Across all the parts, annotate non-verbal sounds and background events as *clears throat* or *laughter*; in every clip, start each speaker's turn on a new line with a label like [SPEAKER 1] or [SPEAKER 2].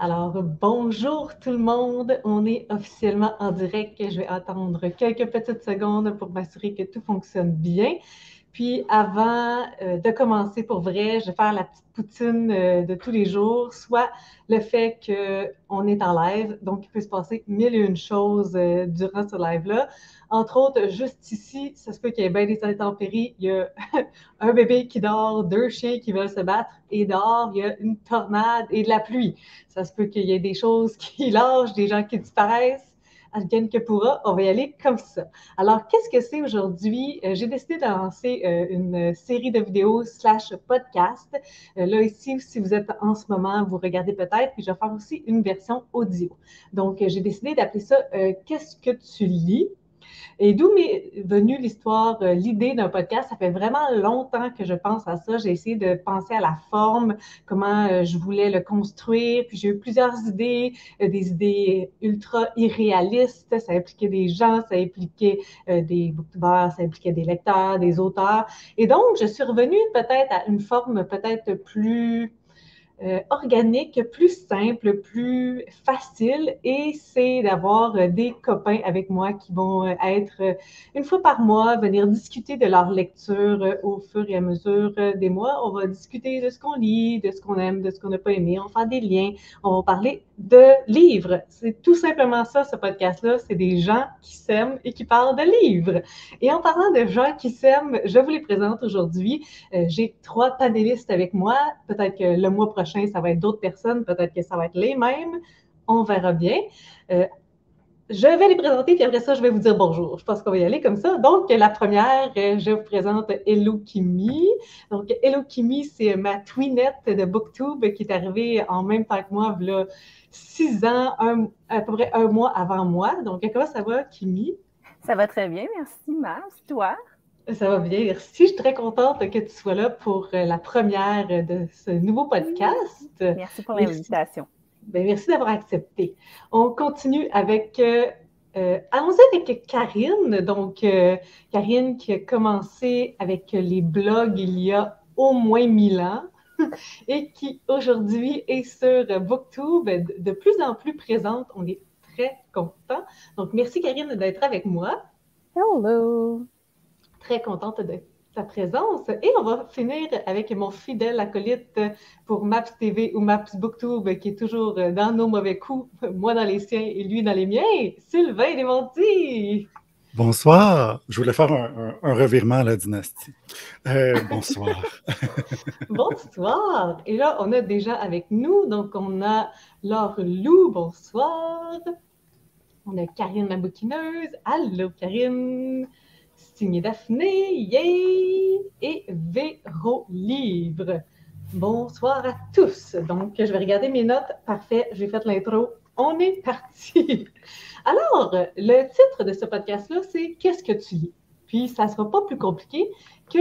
[SPEAKER 1] Alors, bonjour tout le monde. On est officiellement en direct. Je vais attendre quelques petites secondes pour m'assurer que tout fonctionne bien. Puis avant euh, de commencer pour vrai, je vais faire la petite poutine euh, de tous les jours, soit le fait qu'on est en live, donc il peut se passer mille et une choses euh, durant ce live-là. Entre autres, juste ici, ça se peut qu'il y ait bien des intempéries. Il y a *laughs* un bébé qui dort, deux chiens qui veulent se battre, et dehors, il y a une tornade et de la pluie. Ça se peut qu'il y ait des choses qui *laughs* lâchent, des gens qui disparaissent que on va y aller comme ça. Alors, qu'est-ce que c'est aujourd'hui? Euh, j'ai décidé de lancer euh, une série de vidéos slash podcast. Euh, là, ici, si vous êtes en ce moment, vous regardez peut-être, puis je vais faire aussi une version audio. Donc, j'ai décidé d'appeler ça Qu'est-ce que tu lis? Et d'où m'est venue l'histoire, euh, l'idée d'un podcast? Ça fait vraiment longtemps que je pense à ça. J'ai essayé de penser à la forme, comment euh, je voulais le construire. Puis j'ai eu plusieurs idées, euh, des idées ultra irréalistes. Ça impliquait des gens, ça impliquait des booktubers, ça impliquait des lecteurs, des auteurs. Et donc, je suis revenue peut-être à une forme peut-être plus euh, organique, plus simple, plus facile et c'est d'avoir euh, des copains avec moi qui vont euh, être une fois par mois, venir discuter de leur lecture au fur et à mesure des mois. On va discuter de ce qu'on lit, de ce qu'on aime, de ce qu'on n'a pas aimé. On va faire des liens. On va parler de livres. C'est tout simplement ça, ce podcast-là. C'est des gens qui s'aiment et qui parlent de livres. Et en parlant de gens qui s'aiment, je vous les présente aujourd'hui. J'ai trois panélistes avec moi. Peut-être que le mois prochain, ça va être d'autres personnes, peut-être que ça va être les mêmes. On verra bien. Euh, je vais les présenter, puis après ça, je vais vous dire bonjour. Je pense qu'on va y aller comme ça. Donc, la première, euh, je vous présente Hello Kimi. Donc, Hello Kimi, c'est ma twinette de BookTube qui est arrivée en même temps que moi, a six ans, à peu près un mois avant moi. Donc, comment ça va, Kimi?
[SPEAKER 2] Ça va très bien, merci, Mars. Toi?
[SPEAKER 1] Ça va bien, merci. Je suis très contente que tu sois là pour euh, la première de ce nouveau podcast.
[SPEAKER 2] Merci pour l'invitation.
[SPEAKER 1] Ben, merci d'avoir accepté. On continue avec, euh, euh, allons-y avec Karine. Donc, Karine qui a commencé avec les blogs il y a au moins mille ans *laughs* et qui aujourd'hui est sur BookTube, de plus en plus présente. On est très content. Donc, merci Karine d'être avec moi.
[SPEAKER 2] Hello
[SPEAKER 1] très contente de ta présence. Et on va finir avec mon fidèle acolyte pour Maps TV ou Maps Booktube, qui est toujours dans nos mauvais coups, moi dans les siens et lui dans les miens, Sylvain Desmontis.
[SPEAKER 3] Bonsoir. Je voulais faire un, revirement à la dynastie. Euh, bonsoir. *laughs*
[SPEAKER 1] bonsoir. Et là, on a déjà avec nous, donc on a Laure Lou, bonsoir. On a Karine la bouquineuse. Allô, Karine signé Daphné, yay! Et Véro Livre. Bonsoir à tous. Donc, je vais regarder mes notes. Parfait, j'ai fait l'intro. On est parti. *laughs* Alors, le titre de ce podcast-là, c'est Qu'est-ce que tu lis? Puis, ça ne sera pas plus compliqué que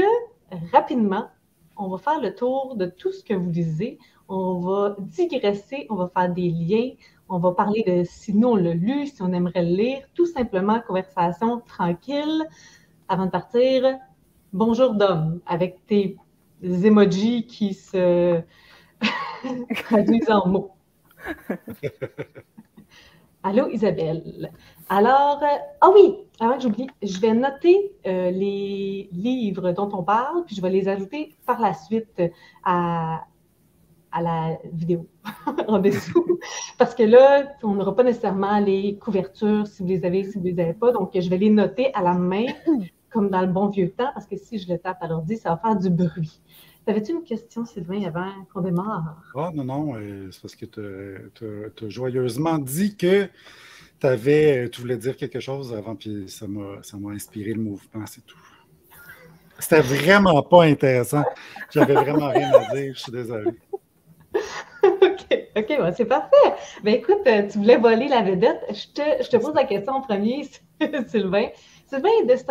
[SPEAKER 1] rapidement, on va faire le tour de tout ce que vous lisez. On va digresser, on va faire des liens, on va parler de si nous on l'a lu, si on aimerait le lire, tout simplement conversation tranquille avant de partir, bonjour Dom, avec tes emojis qui se *laughs* traduisent en mots. *laughs* Allô Isabelle. Alors, ah oui, avant que j'oublie, je vais noter euh, les livres dont on parle, puis je vais les ajouter par la suite à, à la vidéo *laughs* en dessous. Parce que là, on n'aura pas nécessairement les couvertures si vous les avez, si vous ne les avez pas. Donc, je vais les noter à la main comme dans le bon vieux temps, parce que si je le tape à l'ordi, ça va faire du bruit. T'avais-tu une question, Sylvain, avant qu'on démarre?
[SPEAKER 3] Ah, non, non, euh, c'est parce que tu as joyeusement dit que avais, tu voulais dire quelque chose avant, puis ça m'a inspiré le mouvement, c'est tout. C'était vraiment pas intéressant. J'avais vraiment rien à dire, je suis désolé. *laughs*
[SPEAKER 1] OK, OK, c'est parfait. Ben écoute, euh, tu voulais voler la vedette. Je te, je te pose la question en premier, *laughs* Sylvain. Sylvain, de ce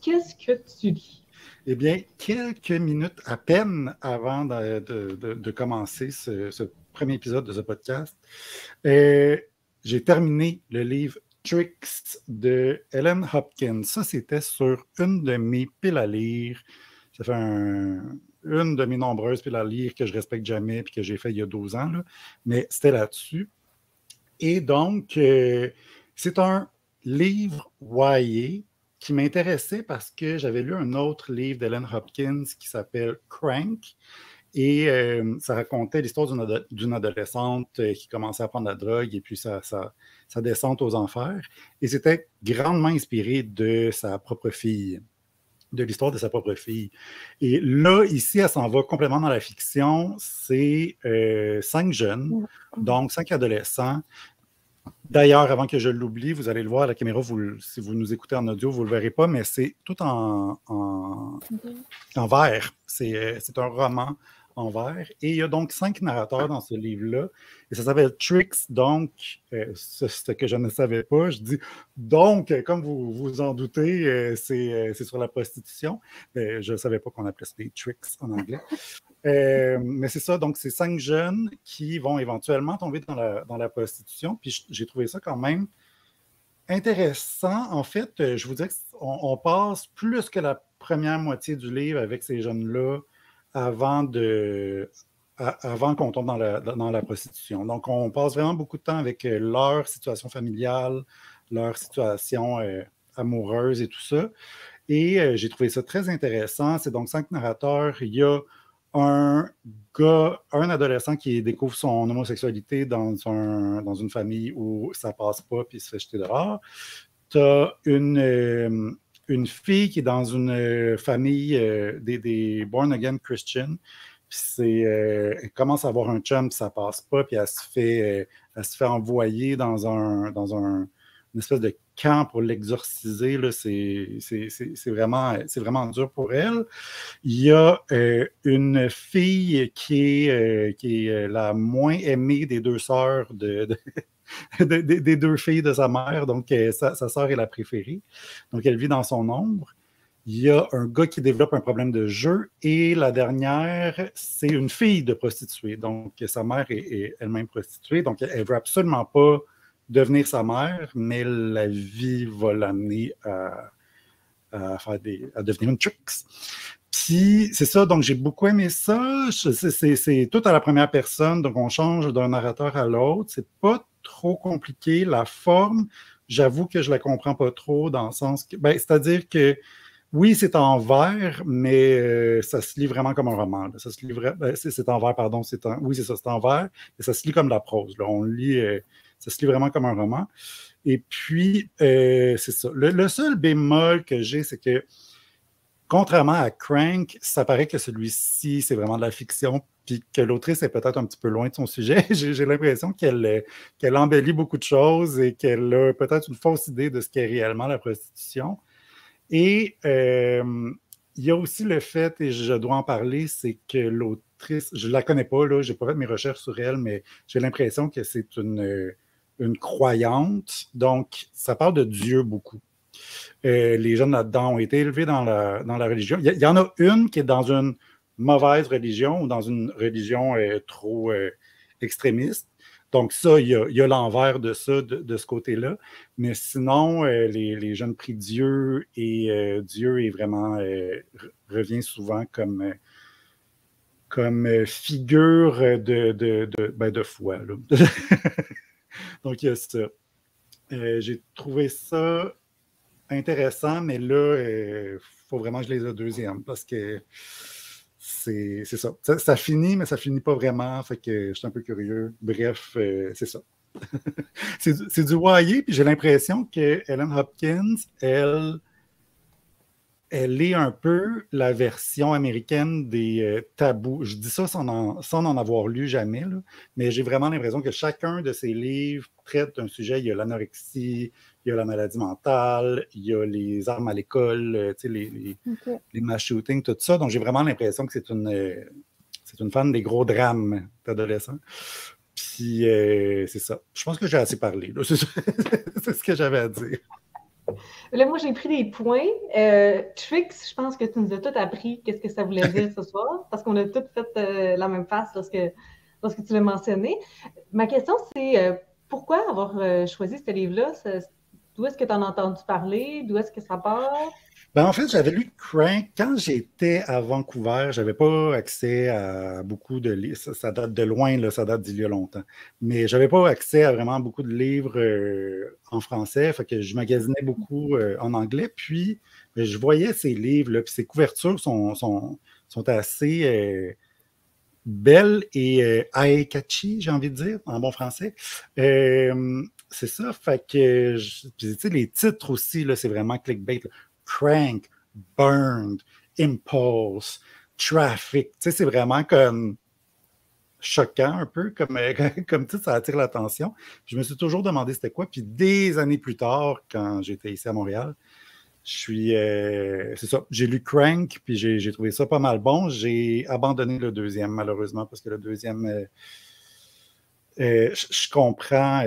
[SPEAKER 1] qu'est-ce que tu lis?
[SPEAKER 3] Eh bien, quelques minutes à peine avant de, commencer ce, premier épisode de ce podcast, euh, j'ai terminé le livre Tricks de Ellen Hopkins. Ça, c'était sur une de mes piles à lire. Ça fait un, une de mes nombreuses, puis la lire que je respecte jamais, puis que j'ai fait il y a 12 ans, mais c'était là-dessus. Et donc, euh, c'est un livre YA qui m'intéressait parce que j'avais lu un autre livre d'Ellen Hopkins qui s'appelle Crank. Et euh, ça racontait l'histoire d'une adolescente euh, qui commençait à prendre la drogue et puis sa, descente aux enfers. Et c'était grandement inspiré de sa propre fille, de l'histoire de sa propre fille. Et là, ici, elle s'en va complètement dans la fiction. C'est euh, cinq jeunes, donc cinq adolescents, D'ailleurs, avant que je l'oublie, vous allez le voir à la caméra, si vous nous écoutez en audio, vous ne le verrez pas, mais c'est tout en, en, en vert. C'est un roman en vert. Et il y a donc cinq narrateurs dans ce livre-là. Et ça s'appelle Tricks, donc, euh, ce, que je ne savais pas. Je dis donc, comme vous vous en doutez, euh, euh, c'est sur la prostitution. je ne savais pas qu'on appelait ça des tricks en anglais. mais c'est ça, donc c'est cinq jeunes qui vont éventuellement tomber dans la, dans la prostitution. Puis j'ai trouvé ça quand même intéressant. En fait, je vous dis qu'on on passe plus que la première moitié du livre avec ces jeunes-là avant, de, avant qu'on tombe dans la, dans la prostitution. Donc, on passe vraiment beaucoup de temps avec euh, leur situation familiale, leur situation euh, amoureuse et tout ça. Et euh, j'ai trouvé ça très intéressant. C'est donc cinq narrateurs. Il y a un gars, un adolescent qui découvre son homosexualité dans, un, dans une famille où ça passe pas puis il se fait jeter dehors. Tu as une, une fille qui est dans une euh, famille euh, des, born again Christian. Euh, elle commence à avoir un chum, ça passe pas, puis elle se fait, envoyer dans un, dans un, une espèce de camp pour l'exorciser. C'est vraiment, vraiment dur pour elle. Il y a une fille qui est la moins aimée des deux sœurs de, *laughs* des deux filles de sa mère. Donc, euh, sa, sœur est la préférée. Donc, elle vit dans son ombre. Il y a un gars qui développe un problème de jeu. Et la dernière, c'est une fille de prostituée. Donc, sa mère est, elle-même prostituée. Donc, elle ne veut absolument pas devenir sa mère, mais la vie va l'amener à, faire des, à devenir une tricks. Puis, c'est ça, donc j'ai beaucoup aimé ça. C'est tout à la première personne, donc on change d'un narrateur à l'autre. C'est pas trop compliqué. La forme, j'avoue que je la comprends pas trop dans le sens que, ben, c'est-à-dire que oui, c'est en vert, mais euh, ça se lit vraiment comme un roman. Ça ben, c'est en vert, pardon. C'est oui, c'est ça, c'est en vert, et ça se lit comme la prose. On lit, euh, ça se lit vraiment comme un roman. Et puis, euh, c'est ça. Le, seul bémol que j'ai, c'est que contrairement à Crank, ça paraît que celui-ci, c'est vraiment de la fiction puis que l'autrice est peut-être un petit peu loin de son sujet. *laughs* J'ai l'impression qu'elle qu'elle embellit beaucoup de choses et qu'elle a peut-être une fausse idée de ce qu'est réellement la prostitution. Et euh, il y a aussi le fait, et je dois en parler, c'est que l'autrice, je ne la connais pas, je n'ai pas fait mes recherches sur elle, mais j'ai l'impression que c'est une, une croyante. Donc, ça parle de Dieu beaucoup. Euh, les jeunes là-dedans ont été élevés dans la, dans la religion. Il y, en a une qui est dans une mauvaise religion ou dans une religion euh, trop euh, extrémiste. Donc, ça, il y a, l'envers de ça, de, ce côté-là. Mais sinon, euh, les, jeunes prient Dieu et Dieu est vraiment revient souvent comme, comme figure de, de, ben, de foi. *laughs* Donc, il y a ça. J'ai trouvé ça intéressant, mais là, il faut vraiment que je les ai deuxième parce que c'est ça. ça. finit, mais ça finit pas vraiment. Fait que je suis un peu curieux. Bref, euh, c'est ça. *laughs* c'est du YA, puis j'ai l'impression que Ellen Hopkins, elle, elle est un peu la version américaine des euh, tabous. Je dis ça sans en, avoir lu jamais, mais j'ai vraiment l'impression que chacun de ses livres traite d'un sujet. Il y a l'anorexie, il y a la maladie mentale, il y a les armes à l'école, euh, les, les, les, mass shootings, tout ça. Donc j'ai vraiment l'impression que c'est une, euh, c'est une fan des gros drames d'adolescents. Puis c'est ça. Je pense que j'ai assez parlé. *laughs* c'est ce que j'avais à dire.
[SPEAKER 1] Là, moi, j'ai pris des points. Euh, tricks, je pense que tu nous as tout appris qu'est-ce que ça voulait *laughs* dire ce soir, parce qu'on a tout fait euh, la même face lorsque, lorsque tu l'as mentionné. Ma question, c'est euh, pourquoi avoir choisi ce livre-là? D'où est-ce que tu en as entendu parler? D'où est-ce que ça part?
[SPEAKER 3] Ben, en fait, j'avais lu Crank quand j'étais à Vancouver. J'avais pas accès à beaucoup de livres. Ça, date de loin, ça date d'il y a longtemps. Mais j'avais pas accès à vraiment beaucoup de livres euh, en français. Fait que je magasinais beaucoup euh, en anglais. Puis ben, je voyais ces livres, là, puis ces couvertures sont, sont, sont assez euh, belles et eye-catchy, j'ai envie de dire, en bon français. c'est ça. Fait que les titres aussi, là, c'est vraiment clickbait. Crank, Burned, Impulse, Traffic. Tu sais, c'est vraiment comme choquant un peu, comme, *laughs* comme tu ça attire l'attention. Je me suis toujours demandé c'était quoi. Puis des années plus tard, quand j'étais ici à Montréal, je suis. Euh, c'est ça. J'ai lu Crank, puis j'ai trouvé ça pas mal bon. J'ai abandonné le deuxième, malheureusement, parce que le deuxième. Euh, euh, je, comprends.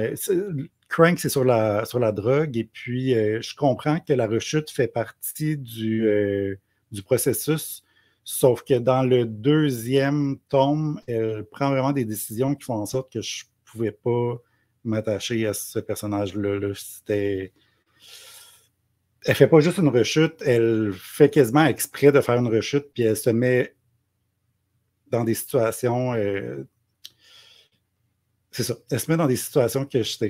[SPEAKER 3] Crank, c'est sur la, sur la drogue. Et puis, euh, je comprends que la rechute fait partie du, euh, du processus. Sauf que dans le deuxième tome, elle prend vraiment des décisions qui font en sorte que je ne pouvais pas m'attacher à ce personnage-là. C'était. Elle fait pas juste une rechute, elle fait quasiment exprès de faire une rechute, puis elle se met dans des situations euh, c'est ça. Elle se met dans des situations que je ne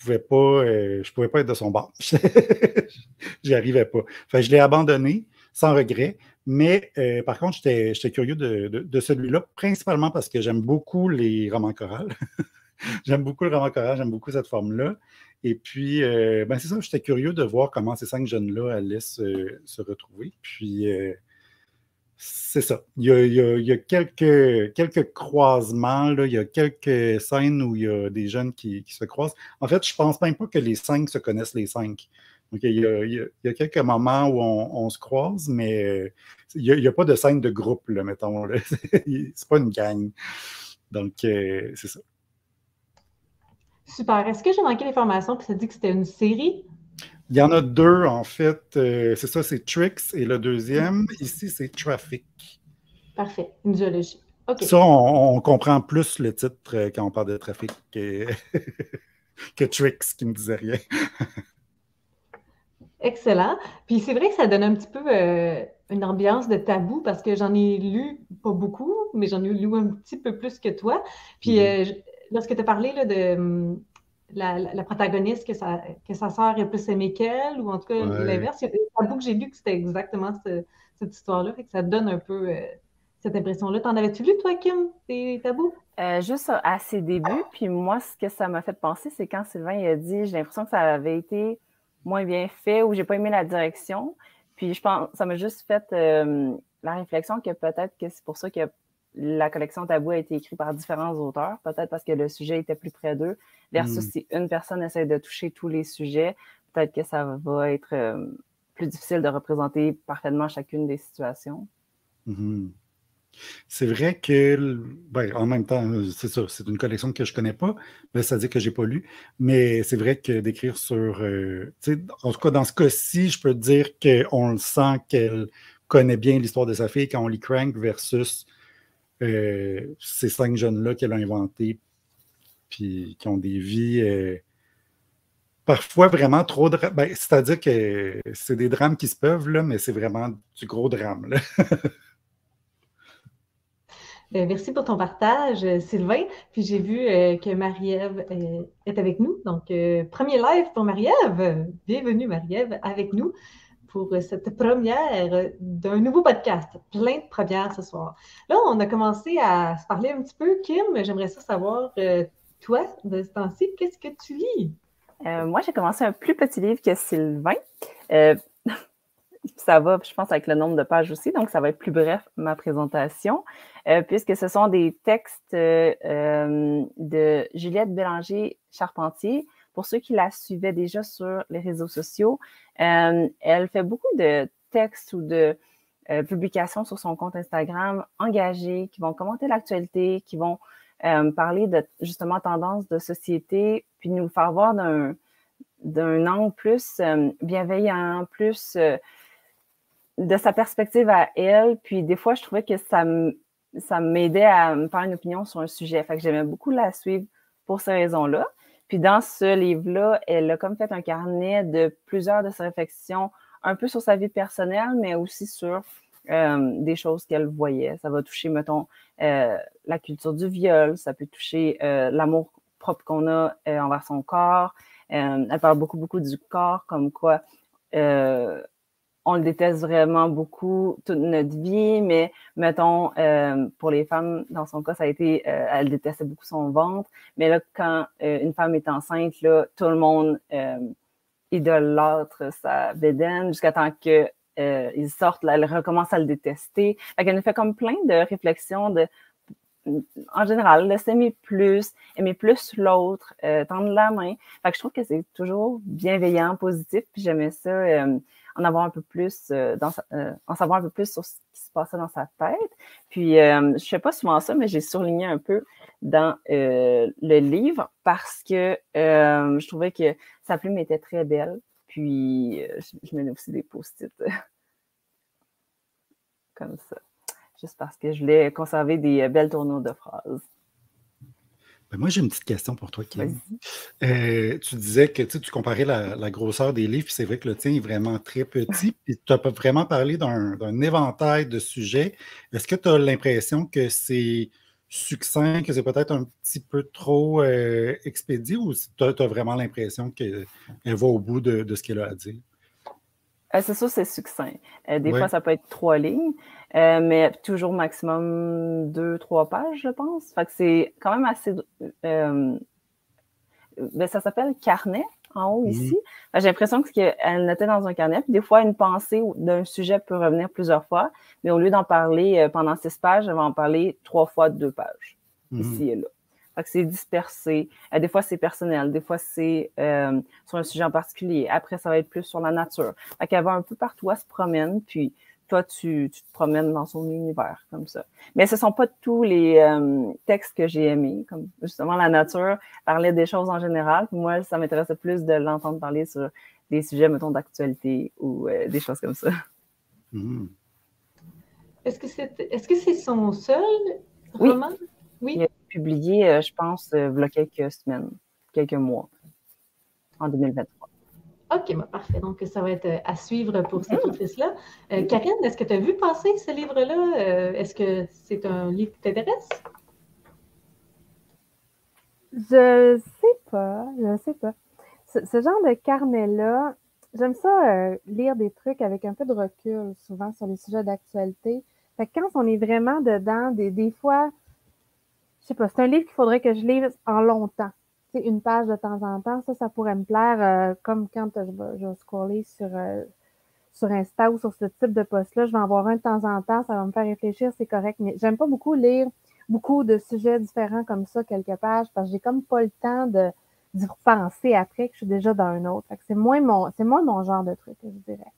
[SPEAKER 3] pouvais pas, euh, je pouvais pas être de son bord. *laughs* J'y arrivais pas. Enfin, je l'ai abandonné sans regret. Mais euh, par contre, j'étais curieux de, celui-là, principalement parce que j'aime beaucoup les romans chorales. *laughs* j'aime beaucoup le roman choral, j'aime beaucoup cette forme-là. Et puis, euh, ben c'est ça, j'étais curieux de voir comment ces cinq jeunes-là allaient se, se, retrouver. Puis, c'est ça. Il y a, quelques, croisements, là. il y a quelques scènes où il y a des jeunes qui, se croisent. En fait, je ne pense même pas que les cinq se connaissent les cinq. Donc, il, y a, quelques moments où on, se croise, mais il n'y a, pas de scène de groupe, là, mettons. *laughs* C'est pas une gang. Donc, euh, c'est ça.
[SPEAKER 1] Super. Est-ce que j'ai manqué l'information que ça dit que c'était une série?
[SPEAKER 3] Il y en a deux, en fait. Euh, c'est ça, c'est Tricks et le deuxième, ici, c'est Traffic.
[SPEAKER 1] Parfait, une géologie.
[SPEAKER 3] Ça, on, comprend plus le titre euh, quand on parle de trafic que, *laughs* que Tricks, qui ne disait rien. *laughs*
[SPEAKER 1] Excellent. Puis c'est vrai que ça donne un petit peu euh, une ambiance de tabou parce que j'en ai lu pas beaucoup, mais j'en ai lu un petit peu plus que toi. Puis mm-hmm. lorsque tu as parlé là, de, hum, la, protagoniste que sa, que sa sœur est plus aimée qu'elle, ou en tout cas l'inverse. Il y a un bout que j'ai lu que c'était exactement cette histoire-là, fait que ça donne un peu euh, cette impression-là. T'en avais-tu lu, toi, Kim, des tabous?
[SPEAKER 2] Euh, juste à ses débuts, puis moi, ce que ça m'a fait penser, c'est quand Sylvain a dit j'ai l'impression que ça avait été moins bien fait ou j'ai pas aimé la direction. Puis je pense ça m'a juste fait euh, la réflexion que peut-être que c'est pour ça que la collection Tabou a été écrite par différents auteurs, peut-être parce que le sujet était plus près d'eux, versus hmm. si une personne essaie de toucher tous les sujets, peut-être que ça va être euh, plus difficile de représenter parfaitement chacune des situations.
[SPEAKER 3] Hmm. C'est vrai que, ben, en même temps, c'est ça, c'est une collection que je ne connais pas, mais ça dit que je n'ai pas lu. Mais c'est vrai que d'écrire sur. Euh, en tout cas, dans ce cas-ci, je peux dire qu'on le sent qu'elle connaît bien l'histoire de sa fille quand on lit Crank versus euh, ces cinq jeunes-là qu'elle a inventés, puis qui ont des vies euh, parfois vraiment trop. Ben, C'est-à-dire que c'est des drames qui se peuvent, là, mais c'est vraiment du gros drame. *laughs*
[SPEAKER 1] Ben, merci pour ton partage, Sylvain. Puis j'ai vu euh, que Marie-Ève est avec nous. Donc, premier live pour Marie-Ève. Bienvenue, Marie-Ève, avec nous pour cette première d'un nouveau podcast. Plein de premières ce soir. Là, on a commencé à se parler un petit peu. Kim, j'aimerais ça savoir, euh, toi, de ce temps-ci, qu'est-ce que tu lis?
[SPEAKER 2] Euh, moi, j'ai commencé un plus petit livre que Sylvain. Euh, *laughs* ça va, je pense, avec le nombre de pages aussi, donc ça va être plus bref, ma présentation, puisque ce sont des textes de Juliette Bélanger-Charpentier, pour ceux qui la suivaient déjà sur les réseaux sociaux, euh, elle fait beaucoup de textes ou de euh, publications sur son compte Instagram engagés qui vont commenter l'actualité, qui vont euh, parler de justement tendances de société, puis nous faire voir d'un d'un angle plus bienveillant, plus de sa perspective à elle. Puis des fois, je trouvais que ça ça m'aidait à me faire une opinion sur un sujet. Fait que j'aimais beaucoup la suivre pour ces raisons-là. Puis dans ce livre-là, elle a comme fait un carnet de plusieurs de ses réflexions un peu sur sa vie personnelle, mais aussi sur euh, des choses qu'elle voyait. Ça va toucher, mettons, euh, la culture du viol, ça peut toucher euh, l'amour propre qu'on a envers son corps. elle parle beaucoup, beaucoup du corps, comme quoi on le déteste vraiment beaucoup toute notre vie, mais mettons, pour les femmes, dans son cas, ça a été, elle détestait beaucoup son ventre, mais là, quand une femme est enceinte, tout le monde idolâtre sa bédaine jusqu'à temps que euh, ils sortent, elle recommence à le détester. Fait qu'elle nous fait comme plein de réflexions de, en général, de s'aimer plus, aimer plus l'autre, euh, tendre la main. Fait que je trouve que c'est toujours bienveillant, positif, puis j'aimais ça, euh, en avoir un peu plus, dans en savoir un peu plus sur ce qui se passait dans sa tête. Puis, je fais pas souvent ça, mais j'ai surligné un peu dans le livre parce que je trouvais que sa plume était très belle. Puis, euh, je, mets aussi des post-it euh, *laughs* comme ça, juste parce que je voulais conserver des euh, belles tournures de phrases.
[SPEAKER 3] Ben, moi, j'ai une petite question pour toi, Kim. tu disais que tu comparais la, grosseur des livres, puis c'est vrai que le tien est vraiment très petit, puis tu as vraiment parlé d'un éventail de sujets. Est-ce que tu as l'impression que c'est succinct, que c'est peut-être un petit peu trop euh, expédié ou tu as, vraiment l'impression qu'elle va au bout de, ce qu'elle a à dire?
[SPEAKER 2] Euh, c'est sûr, c'est succinct. Euh, des fois, ça peut être trois lignes, mais toujours maximum deux, trois pages, je pense. Fait que c'est quand même assez. Ben, ça s'appelle carnet en haut ici. J'ai l'impression qu'elle notait dans un carnet. des fois, une pensée d'un sujet peut revenir plusieurs fois, mais au lieu d'en parler euh, pendant six pages, elle va en parler trois fois deux pages, mhm. ici et là. Fait que c'est dispersé. Euh, des fois, c'est personnel. Des fois, c'est euh, sur un sujet en particulier. Après, ça va être plus sur la nature. Fait qu'elle va un peu partout, elle se promène, puis toi, tu, te promènes dans son univers comme ça. Mais ce ne sont pas tous les euh, textes que j'ai aimés, comme justement la nature parlait des choses en général. moi, ça m'intéressait plus de l'entendre parler sur des sujets, mettons, d'actualité ou euh, des choses comme ça.
[SPEAKER 1] Hmm. Est-ce que c'est est-ce que c'est son seul roman?
[SPEAKER 2] Oui. Il a publié, euh, je pense, il y a quelques semaines, quelques mois, en 2023.
[SPEAKER 1] OK, bah, parfait. Donc, ça va être euh, à suivre pour cette mm-hmm. autrice-là. Euh, Karine, est-ce que tu as vu passer ce livre-là? Euh, est-ce que c'est un livre qui t'intéresse?
[SPEAKER 4] Je sais pas, je sais pas. Ce, genre de carnet-là, j'aime ça lire des trucs avec un peu de recul, souvent sur les sujets d'actualité. Fait que quand on est vraiment dedans, des, des fois, je sais pas, c'est un livre qu'il faudrait que je lise en longtemps une page de temps en temps, ça, ça pourrait me plaire, euh, comme quand je vais, scroller sur, euh, sur Insta ou sur ce type de post-là, je vais en voir un de temps en temps, ça va me faire réfléchir, c'est correct. Mais j'aime pas beaucoup lire beaucoup de sujets différents comme ça, quelques pages, parce que j'ai comme pas le temps de d'y repenser après que je suis déjà dans un autre. c'est moins mon, genre de truc, je dirais.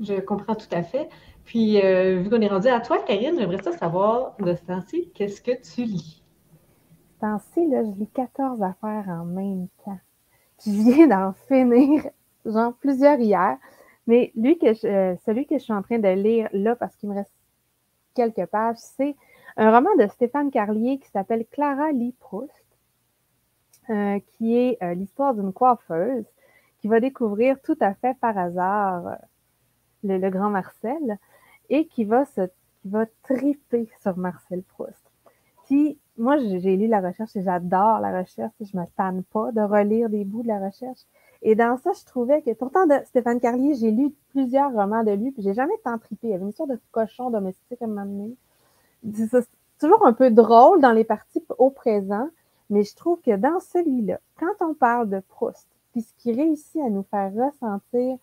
[SPEAKER 1] Je comprends tout à fait. Puis, euh, vu qu'on est rendu à toi, Karine, j'aimerais savoir de ce temps-ci, qu'est-ce que tu lis?
[SPEAKER 4] Temps-ci, là, je lis 14 affaires en même temps. Je *laughs* viens d'en finir, genre plusieurs hier. Mais lui que euh, celui que je suis en train de lire là, parce qu'il me reste quelques pages, c'est un roman de Stéphane Carlier qui s'appelle Clara Lee Proust, euh, qui est euh, l'histoire d'une coiffeuse qui va découvrir tout à fait par hasard le, le, grand Marcel et qui va se qui va triper sur Marcel Proust. Puis moi, j'ai lu la recherche et j'adore la recherche et je me tanne pas de relire des bouts de la recherche. Et dans ça, je trouvais que, pourtant, de Stéphane Carlier, j'ai lu plusieurs romans de lui, puis j'ai jamais tant tripé. Il y avait une sorte de cochon domestique à un moment donné. C'est toujours un peu drôle dans les parties au présent, mais je trouve que dans celui-là, quand on parle de Proust, puis ce qui réussit à nous faire ressentir,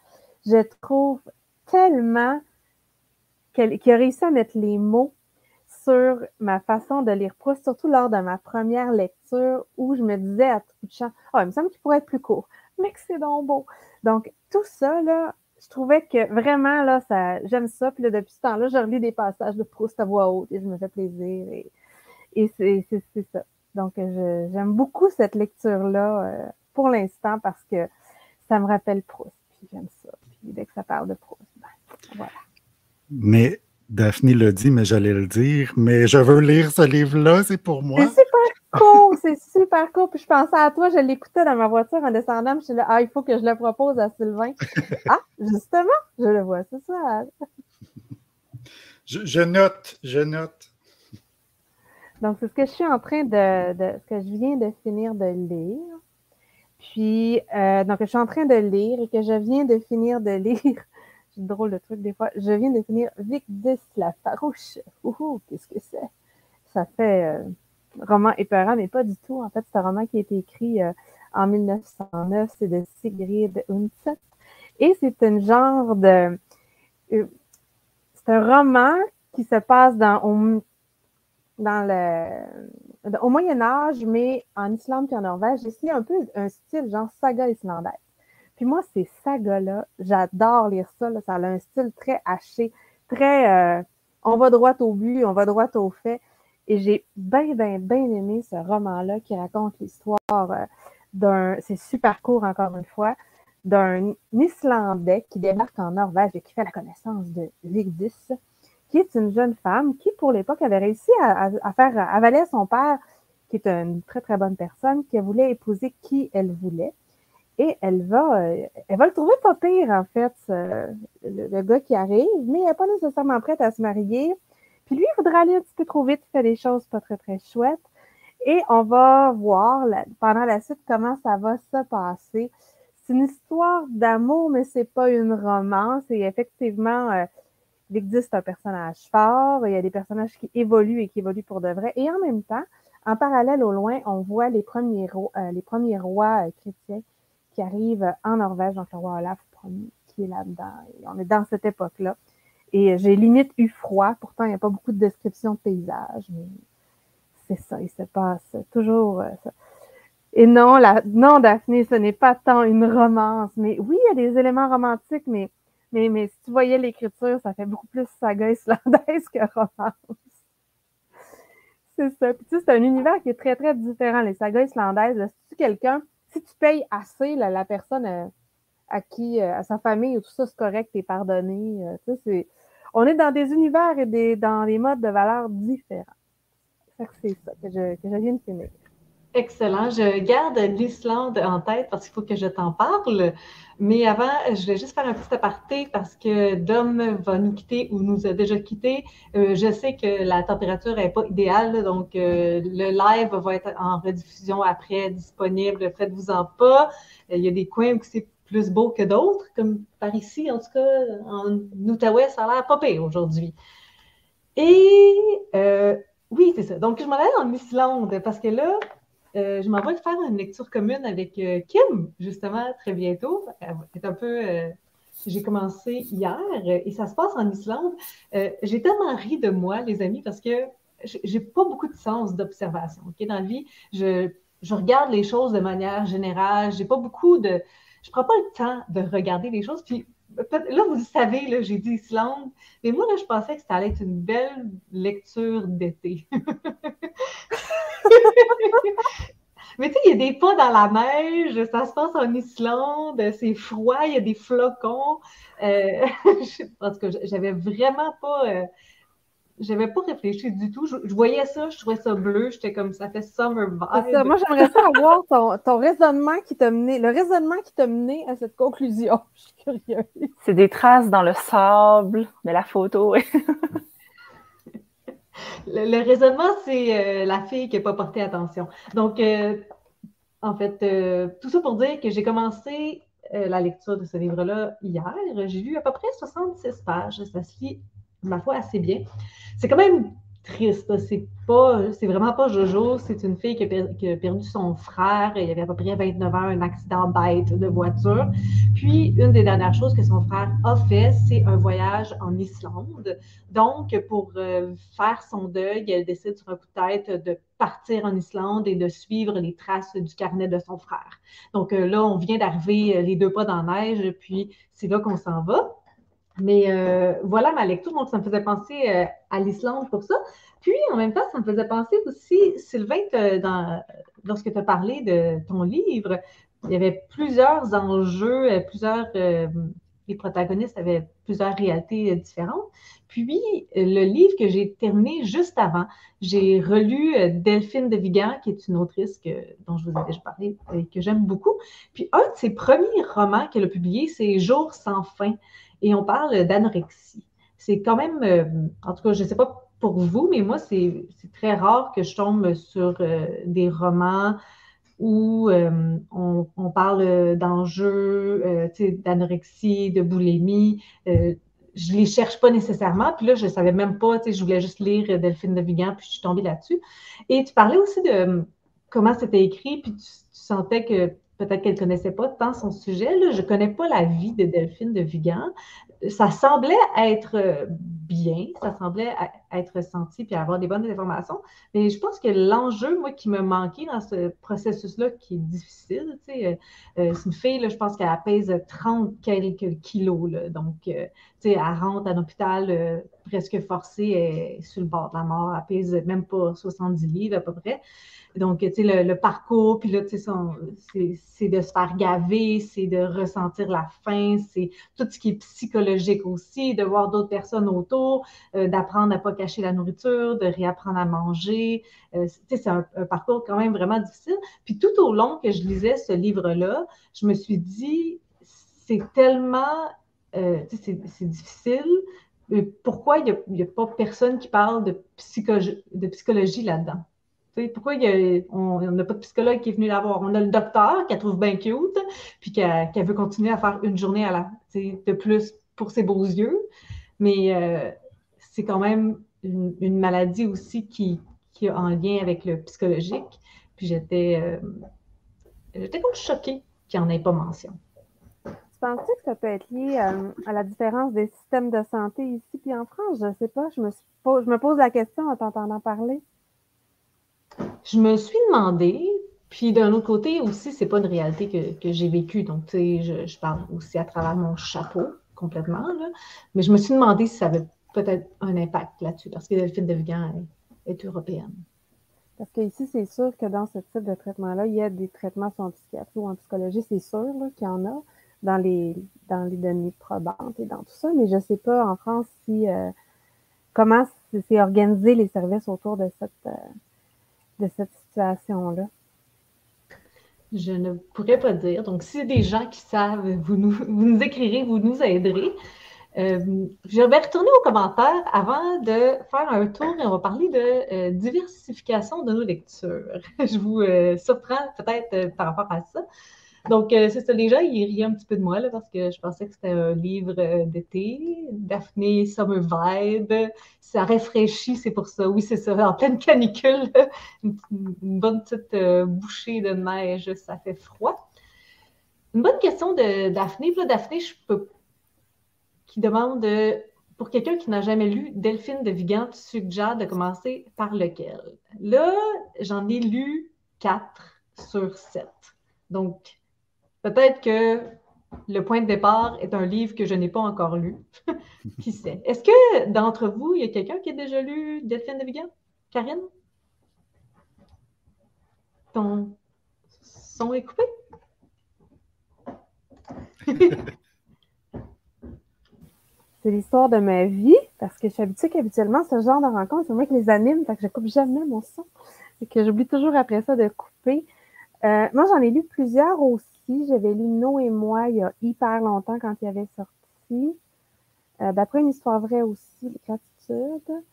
[SPEAKER 4] je trouve tellement qu'il a réussi à mettre les mots sur ma façon de lire Proust, surtout lors de ma première lecture où je me disais à tout de champ, oh, il me semble qu'il pourrait être plus court, mais que c'est donc beau. Donc, tout ça, là, je trouvais que vraiment, là, ça, j'aime ça. Puis là, depuis ce temps-là, je relis des passages de Proust à voix haute et je me fais plaisir. Et, et c'est ça. Donc, j'aime beaucoup cette lecture-là euh, pour l'instant parce que ça me rappelle Proust. Puis j'aime ça. Puis dès que ça parle de Proust, ben, voilà.
[SPEAKER 3] Mais Daphne l'a dit, mais j'allais le dire. Mais je veux lire ce livre-là, c'est pour moi.
[SPEAKER 4] C'est pas court, c'est super court. Puis je pensais à toi, je l'écoutais dans ma voiture en descendant. Je suis là, ah, il faut que je le propose à Sylvain. *laughs* ah, justement, je le vois ce soir.
[SPEAKER 3] je, note, je note.
[SPEAKER 4] Donc, c'est ce que je suis en train de, ce que je viens de finir de lire. Puis, euh, donc, je suis en train de lire et que je viens de finir de lire. Drôle de truc des fois. Je viens de finir Victus la farouche. Ouh, qu'est-ce que c'est? Ça fait euh, roman épeurant, mais pas du tout. En fait, c'est un roman qui a été écrit euh, en 1909. C'est de Sigrid Undset. Et c'est un genre de. c'est un roman qui se passe dans, dans le, au Moyen Âge, mais en Islande et en Norvège, c'est un peu un style genre saga islandaise. Puis moi, ces sagas-là, j'adore lire ça. Ça a un style très haché, très euh, on va droit au but, on va droit au fait. Et j'ai bien, bien, bien aimé ce roman-là qui raconte l'histoire euh, d'un, c'est super court encore une fois, d'un Islandais qui débarque en Norvège et qui fait la connaissance de Vigdis qui est une jeune femme qui, pour l'époque, avait réussi à, faire avaler son père, qui est une très, très bonne personne, qui voulait épouser qui elle voulait. Et elle va, euh, elle va le trouver pas pire, en fait, le, gars qui arrive, mais elle n'est pas nécessairement prête à se marier. Puis lui, il voudrait aller un petit peu trop vite, faire des choses pas très, très chouettes. Et on va voir pendant la suite comment ça va se passer. C'est une histoire d'amour, mais c'est pas une romance. Et effectivement, euh, c'est un personnage fort. Il y a des personnages qui évoluent et qui évoluent pour de vrai. Et en même temps, en parallèle au loin, on voit les premiers, rois, euh, les premiers rois euh, chrétiens qui arrivent en Norvège, donc le roi Olaf qui est là-dedans. On est dans cette époque-là. Et j'ai limite eu froid. Pourtant, il n'y a pas beaucoup de descriptions de paysages, mais c'est ça, il se passe toujours euh, ça. Et non, la, non, Daphné, ce n'est pas tant une romance, mais oui, il y a des éléments romantiques, mais mais, mais si tu voyais l'écriture, ça fait beaucoup plus saga islandaise que romance. C'est ça. Puis tu sais, c'est un univers qui est très, très différent. Les sagas islandaises, si tu quelqu'un, si tu payes assez la personne euh, à qui, euh, à sa famille ou tout ça, c'est correct, t'es pardonné. Euh, sais, on est dans des univers et des, dans des modes de valeur différents. C'est ça que je, que je viens de finir.
[SPEAKER 1] Excellent. Je garde l'Islande en tête parce qu'il faut que je t'en parle. Mais avant, je vais juste faire un petit aparté parce que Dom va nous quitter ou nous a déjà quittés. Euh, je sais que la température n'est pas idéale, donc euh, le live va être en rediffusion après disponible. Faites-vous-en pas. Euh, il y a des coins où c'est plus beau que d'autres, comme par ici, en tout cas, en Outaouais, ça a l'air pas pire aujourd'hui. Et oui, c'est ça. Donc, je m'en vais en Islande parce que là, euh, je m'en vais faire une lecture commune avec euh, Kim, justement, très bientôt. C'est un peu. Euh, j'ai commencé hier et ça se passe en Islande. j'ai tellement ri de moi, les amis, parce que j'ai pas beaucoup de sens d'observation. Dans la vie, je, je, regarde les choses de manière générale. J'ai pas beaucoup de. Je prends pas le temps de regarder les choses. Puis là, vous savez, j'ai dit Islande, mais moi, là, je pensais que ça allait être une belle lecture d'été. *laughs* mais tu sais, il y a des pas dans la neige, ça se passe en Islande, c'est froid, il y a des flocons. Euh, *laughs* en tout cas, j'avais vraiment pas. Euh, j'avais pas réfléchi du tout. Je, voyais ça, je trouvais ça bleu, j'étais comme ça fait summer vibe.
[SPEAKER 4] Moi, j'aimerais savoir ton, ton, raisonnement qui t'a mené, le raisonnement qui t'a mené à cette conclusion. *laughs* Je suis curieuse.
[SPEAKER 2] C'est des traces dans le sable, mais la photo. *laughs*
[SPEAKER 1] le, raisonnement, c'est euh, la fille qui n'a pas porté attention. Donc, euh, en fait, euh, tout ça pour dire que j'ai commencé la lecture de ce livre-là hier. J'ai lu à peu près 66 pages. Ça se lit, ma foi, assez bien c'est quand même triste. C'est pas, c'est vraiment pas Jojo. C'est une fille qui a, perdu son frère. Il y avait à peu près 29 ans, un accident bête de voiture. Puis, une des dernières choses que son frère a fait, c'est un voyage en Islande. Donc, pour euh, faire son deuil, elle décide sur un coup de de partir en Islande et de suivre les traces du carnet de son frère. Donc euh, là, on vient d'arriver euh, les deux pas dans la neige, puis c'est là qu'on s'en va. Mais euh, voilà ma lecture. Donc, ça me faisait penser euh, à l'Islande pour ça. Puis, en même temps, ça me faisait penser aussi, Sylvain, dans, lorsque tu as parlé de ton livre, il y avait plusieurs enjeux, euh, plusieurs les protagonistes avaient plusieurs réalités différentes. Puis, le livre que j'ai terminé juste avant, j'ai relu Delphine de Vigan, qui est une autrice dont je vous ai déjà parlé et que j'aime beaucoup. Puis, un de ses premiers romans qu'elle a publié, c'est Jour sans fin. Et on parle d'anorexie. C'est quand même, en tout cas, je ne sais pas pour vous, mais moi, c'est très rare que je tombe sur euh, des romans où euh, on, parle d'enjeux, euh, d'anorexie, de boulimie. je ne les cherche pas nécessairement. Puis là, je ne savais même pas, je voulais juste lire Delphine de Vigan, puis je suis tombée là-dessus. Et tu parlais aussi de comment c'était écrit, puis tu, sentais que peut-être qu'elle ne connaissait pas tant son sujet. Je ne connais pas la vie de Delphine de Vigan ça semblait être euh, bien, ça semblait être senti puis avoir des bonnes informations. Mais je pense que l'enjeu, moi, qui me manquait dans ce processus-là, qui est difficile, tu sais, euh, euh, c'est une fille, là, je pense qu'elle pèse 30 quelques kilos. Donc, tu sais, elle rentre à l'hôpital presque forcée, elle sur le bord de la mort, elle pèse même pas 70 livres à peu près. Donc, tu sais, le, parcours, puis là, tu sais, c'est de se faire gaver, c'est de ressentir la faim, c'est tout ce qui est psychologique aussi, de voir d'autres personnes autour, euh, d'apprendre à pas cacher la nourriture, de réapprendre à manger. Euh, c'est un, parcours quand même vraiment difficile. Puis tout au long que je lisais ce livre-là, je me suis dit, c'est tellement, euh, c'est difficile, pourquoi il n'y a, a, pas personne qui parle de, psychologie là-dedans? Pourquoi on n'a pas de psychologue qui est venu la voir? On a le docteur qu'elle trouve bien cute, puis qu'elle veut continuer à faire une journée à la, de plus pour ses beaux yeux. Mais euh, c'est quand même une, maladie aussi qui, qui est en lien avec le psychologique. Puis j'étais euh, j'étais comme choquée qu'il n'y en ait pas mention.
[SPEAKER 4] Tu penses que ça peut être lié euh, à, la différence des systèmes de santé ici puis en France? Je ne sais pas. Je me, je me pose la question en t'entendant parler.
[SPEAKER 1] Je me suis demandé, puis d'un autre côté aussi, c'est pas une réalité que, j'ai vécue. Donc, tu sais, je, parle aussi à travers mon chapeau complètement. Là. Mais je me suis demandé si ça avait peut-être un impact là-dessus, parce que Delphine de Vigan est, européenne.
[SPEAKER 4] Parce qu'ici, c'est sûr que dans ce type de traitement-là, il y a des traitements en ou en psychologie, c'est sûr qu'il y en a dans les, dans les données probantes et dans tout ça, mais je ne sais pas en France si euh, comment c'est organisé les services autour de cette, euh, de cette situation-là?
[SPEAKER 1] Je ne pourrais pas dire. Donc, a des gens qui savent, vous nous, vous nous écrirez, vous nous aiderez. Euh, je vais retourner aux commentaires avant de faire un tour et on va parler de euh, diversification de nos lectures. *laughs* je vous euh, surprends peut-être par rapport à ça. Donc, euh, c'est ça, déjà, il riait un petit peu de moi là, parce que je pensais que c'était un livre euh, d'été. Daphné Summer Vibe. Ça rafraîchit, c'est pour ça. Oui, c'est ça. En pleine canicule, *laughs* une, bonne petite euh, bouchée de neige, ça fait froid. Une bonne question de Daphné. Daphné, je peux. qui demande pour quelqu'un qui n'a jamais lu Delphine de Vigan, tu suggères de commencer par lequel? Là, j'en ai lu quatre sur sept. Donc, Peut-être que le point de départ est un livre que je n'ai pas encore lu. *laughs* qui sait? Est-ce que d'entre vous, il y a quelqu'un qui a déjà lu Delphine de Vigan? Karine? Ton son est coupé? *laughs*
[SPEAKER 4] c'est l'histoire de ma vie, parce que je suis habituée qu'habituellement, ce genre de rencontres, c'est moi qui les anime, fait que je coupe jamais mon son. Et que j'oublie toujours après ça de couper. Euh, moi, j'en ai lu plusieurs aussi j'avais lu No et moi il y a hyper longtemps quand il avait sorti. Euh, d'après une histoire vraie aussi, Gratitude.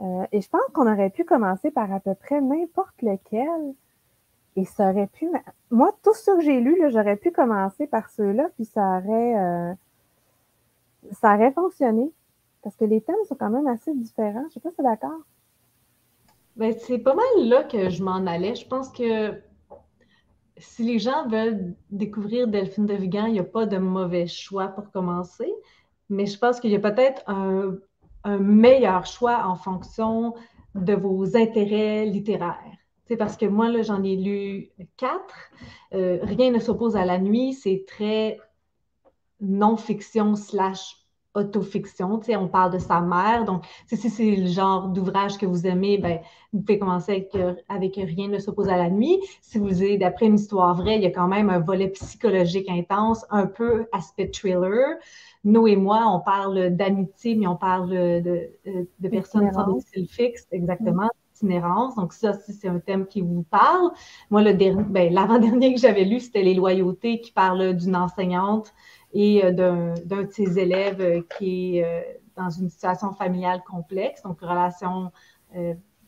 [SPEAKER 4] Euh, et je pense qu'on aurait pu commencer par à peu près n'importe lequel. Et ça aurait pu. Moi, tout ce que j'ai lu, j'aurais pu commencer par ceux-là, puis ça aurait, euh, ça aurait fonctionné. Parce que les thèmes sont quand même assez différents. Je ne sais pas si tu d'accord.
[SPEAKER 1] Ben, c'est pas mal là que je m'en allais. Je pense que si les gens veulent découvrir Delphine de Vigan, il n'y a pas de mauvais choix pour commencer, mais je pense qu'il y a peut-être un, meilleur choix en fonction de vos intérêts littéraires. C'est parce que moi, j'en ai lu quatre. Euh, Rien ne s'oppose à la nuit. C'est très non-fiction slash autofiction. Tu sais, on parle de sa mère. Donc, si c'est le genre d'ouvrage que vous aimez, ben, vous pouvez commencer avec, avec Rien ne s'oppose à la nuit. Si vous êtes d'après une histoire vraie, il y a quand même un volet psychologique intense, un peu aspect thriller. Nous et moi, on parle d'amitié, mais on parle de, de, personnes sans domicile fixe, exactement. Itinérance. Donc, ça, c'est un thème qui vous parle. Moi, le dernier, ben, l'avant-dernier que j'avais lu, c'était Les loyautés qui parle d'une enseignante et euh, d'un de ses élèves euh, qui est euh, dans une situation familiale complexe, donc relation.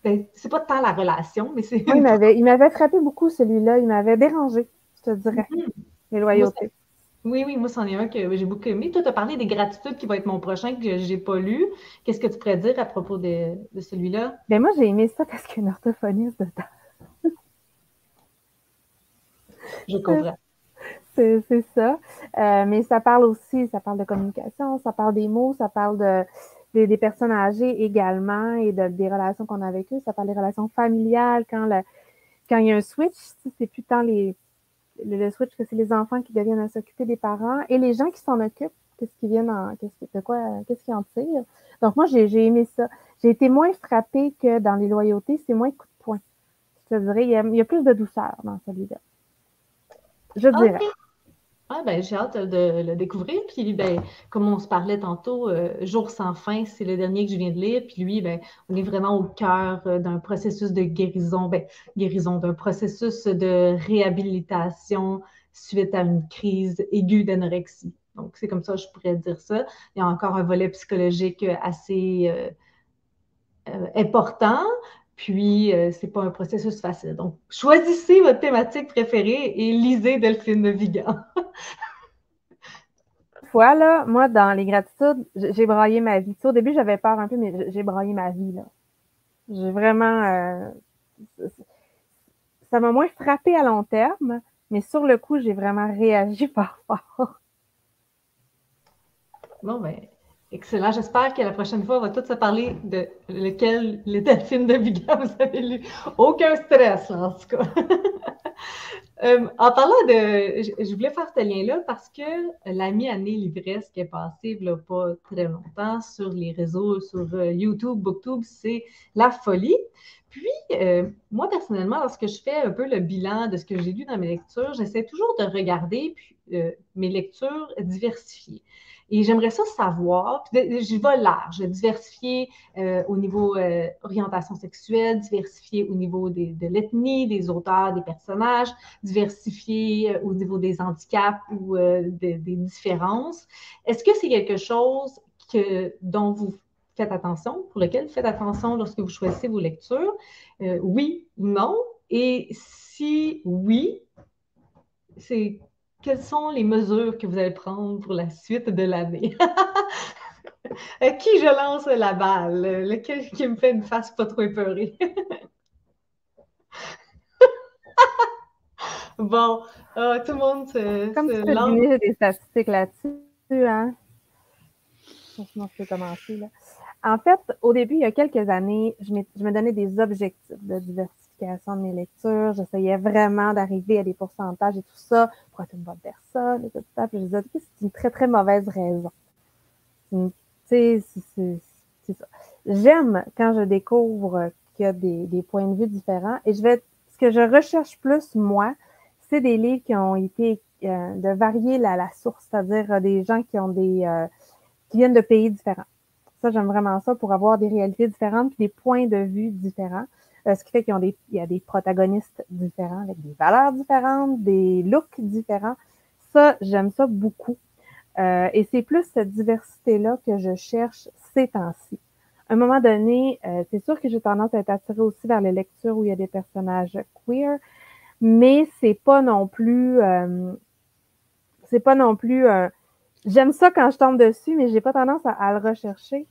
[SPEAKER 1] Ben, c'est pas tant la relation, mais c'est.
[SPEAKER 4] il m'avait frappé beaucoup celui-là, il m'avait dérangé, je te dirais, mm-hmm. les loyautés.
[SPEAKER 1] Oui, oui, moi, c'en est un que j'ai beaucoup aimé. Toi, tu as parlé des gratitudes qui va être mon prochain que je n'ai pas lu. Qu'est-ce que tu pourrais dire à propos de, de celui-là?
[SPEAKER 4] Ben moi, j'ai aimé ça parce qu'il y a une orthophoniste dedans. *laughs*
[SPEAKER 1] je comprends
[SPEAKER 4] c'est ça. Euh, mais ça parle aussi, ça parle de communication, ça parle des mots, ça parle de, des personnes âgées également et de, des relations qu'on a avec eux. Ça parle des relations familiales. Quand, le, quand il y a un switch, c'est plus tant les, le, switch que c'est les enfants qui deviennent à s'occuper des parents et les gens qui s'en occupent, qu'est-ce qui viennent en, qu'est-ce de quoi, qu'est-ce qui en tire. Donc moi, j'ai aimé ça. J'ai été moins frappée que dans les loyautés, c'est moins coup de poing. Je te dirais, il y a, il y a plus de douceur dans celui-là. Je dirais.
[SPEAKER 1] Ah, ben, j'ai hâte de le découvrir. Puis, ben, comme on se parlait tantôt, euh, Jour sans fin, c'est le dernier que je viens de lire. Puis lui, ben, on est vraiment au cœur euh, d'un processus de guérison, ben, guérison, d'un processus de réhabilitation suite à une crise aiguë d'anorexie. Donc, c'est comme ça que je pourrais dire ça. Il y a encore un volet psychologique assez euh, important, puis, ce euh, c'est pas un processus facile. Donc, choisissez votre thématique préférée et lisez Delphine de Vigan. *laughs*
[SPEAKER 4] Voilà, moi, dans les gratitudes, j'ai braillé ma vie. au début, j'avais peur un peu, mais j'ai braillé ma vie. là. J'ai vraiment. Euh, ça m'a moins frappé à long terme, mais sur le coup, j'ai vraiment réagi *laughs* par fort.
[SPEAKER 1] Bon, ben, Excellent. J'espère que la prochaine fois, on va tous se parler de lequel les delphines de Vigan vous avez lu. Aucun stress, en tout cas. *laughs* Euh, en parlant de. Je, voulais faire ce lien-là parce que la mi-année livresse qui est passée il pas très longtemps sur les réseaux, sur euh, YouTube, Booktube, c'est la folie. Puis, euh, moi, personnellement, lorsque je fais un peu le bilan de ce que j'ai lu dans mes lectures, j'essaie toujours de regarder mes lectures diversifiées. Et j'aimerais ça savoir, je vais large, diversifier euh, au niveau euh, orientation sexuelle, diversifier au niveau de l'ethnie, des auteurs, des personnages, diversifier euh, au niveau des handicaps ou des différences. Est-ce que c'est quelque chose que, dont vous faites attention, pour lequel faites attention lorsque vous choisissez vos lectures? oui ou non? Et si oui, c'est quelles sont les mesures que vous allez prendre pour la suite de l'année? *laughs* à qui je lance la balle? Lequel qui me fait une face pas trop épeurée? *laughs* bon, euh, tout le monde se,
[SPEAKER 4] Comme tu peux des statistiques là-dessus, hein? Je peux commencer, là. En fait, au début, il y a quelques années, je, je me donnais des objectifs de diversité de mes lectures. J'essayais vraiment d'arriver à des pourcentages et tout ça pour être une bonne personne et tout ça. Puis je disais, c'est une très, très mauvaise raison. Tu sais, c'est ça. J'aime quand je découvre qu'il y a des, des, points de vue différents et je vais, ce que je recherche plus, moi, c'est des livres qui ont été euh, de varier la, la source, c'est-à-dire euh, des gens qui ont des, euh, qui viennent de pays différents. Ça, j'aime vraiment ça pour avoir des réalités différentes puis des points de vue différents. Euh, ce qui fait qu'il y a des protagonistes différents avec des valeurs différentes, des looks différents. Ça, j'aime ça beaucoup. Euh, et c'est plus cette diversité-là que je cherche ces temps-ci. À un moment donné, euh, c'est sûr que j'ai tendance à être attirée aussi vers les lectures où il y a des personnages queer, mais c'est pas non plus, c'est pas non plus. J'aime ça quand je tombe dessus, mais j'ai pas tendance à, à, le rechercher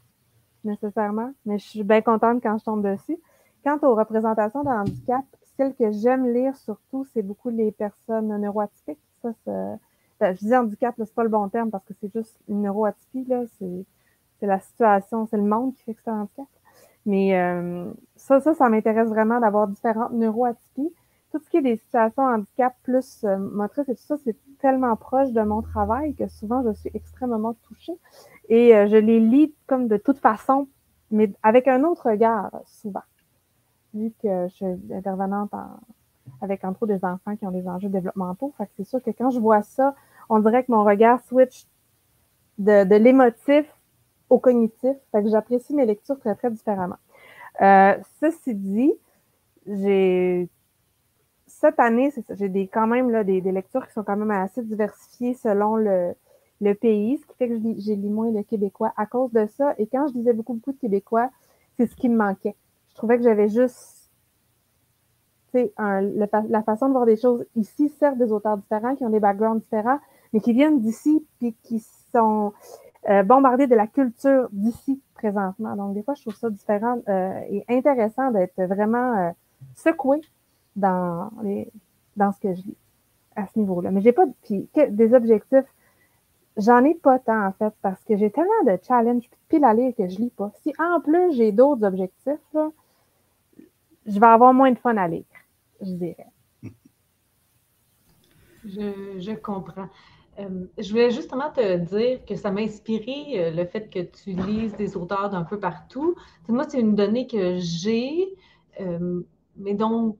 [SPEAKER 4] nécessairement. Mais je suis bien contente quand je tombe dessus. Quant aux représentations de handicap, celle que j'aime lire surtout, c'est beaucoup les personnes neuroatypiques. Ça, ben, je dis handicap, c'est pas le bon terme parce que c'est juste une neuroatypie. C'est la situation, c'est le monde qui fait que c'est un handicap. Mais euh, ça, ça, ça m'intéresse vraiment d'avoir différentes neuroatypies. Tout ce qui est des situations handicap plus euh, motrices et tout ça, c'est tellement proche de mon travail que souvent je suis extrêmement touchée. Et je les lis comme de toute façon, mais avec un autre regard souvent. Vu que je suis intervenante avec entre autres des enfants qui ont des enjeux développementaux. Fait c'est sûr que quand je vois ça, on dirait que mon regard switch de, l'émotif au cognitif. Fait j'apprécie mes lectures très, très différemment. Euh, ceci dit, j'ai cette année, j'ai quand même des, lectures qui sont quand même assez diversifiées selon le, le pays, ce qui fait que j'ai lu moins le québécois à cause de ça. Et quand je disais beaucoup, beaucoup de québécois, c'est ce qui me manquait. Je trouvais que j'avais juste un, la façon de voir des choses ici, certes des auteurs différents, qui ont des backgrounds différents, mais qui viennent d'ici, puis qui sont euh, bombardés de la culture d'ici présentement. Donc, des fois, je trouve ça différent euh, et intéressant d'être vraiment euh, secoué dans, les, dans ce que je lis à ce niveau-là. Mais j'ai pas des objectifs. J'en ai pas tant, en fait, parce que j'ai tellement de challenges pile à lire que je lis pas. Si en plus j'ai d'autres objectifs, je vais avoir moins de fun à lire, je dirais.
[SPEAKER 1] Je, comprends. Euh, je voulais justement te dire que ça m'a inspiré euh, le fait que tu lises des auteurs d'un peu partout. moi, c'est une donnée que j'ai, euh, mais dont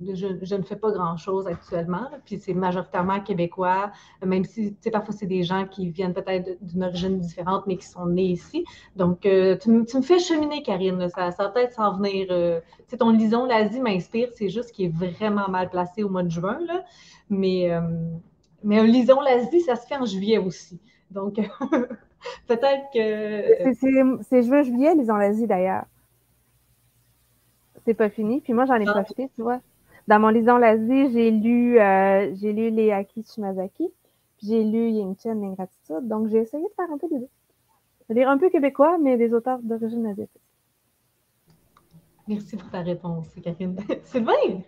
[SPEAKER 1] je, ne fais pas grand-chose actuellement. puis c'est majoritairement québécois, même si parfois c'est des gens qui viennent peut-être d'une origine différente, mais qui sont nés ici. Donc, tu, me fais cheminer, Karine. Ça, ça va peut-être s'en venir. ton Lison l'Asie m'inspire. C'est juste qu'il est vraiment mal placé au mois de juin. Là. Mais mais un lison l'Asie, ça se fait en juillet aussi. Donc, *laughs* peut-être que.
[SPEAKER 4] C'est juin-juillet, lison l'Asie d'ailleurs. C'est pas fini. Puis moi, j'en ai ah. profité, tu vois. Dans mon lison l'Asie, j'ai lu, euh, j'ai lu Leaki Shimazaki, puis j'ai lu Ying Chen L'ingratitude. Donc, j'ai essayé de faire un peu des deux. C'est-à-dire un peu québécois, mais des auteurs d'origine asiatique.
[SPEAKER 1] Merci pour ta réponse, Karine. *laughs* Sylvain!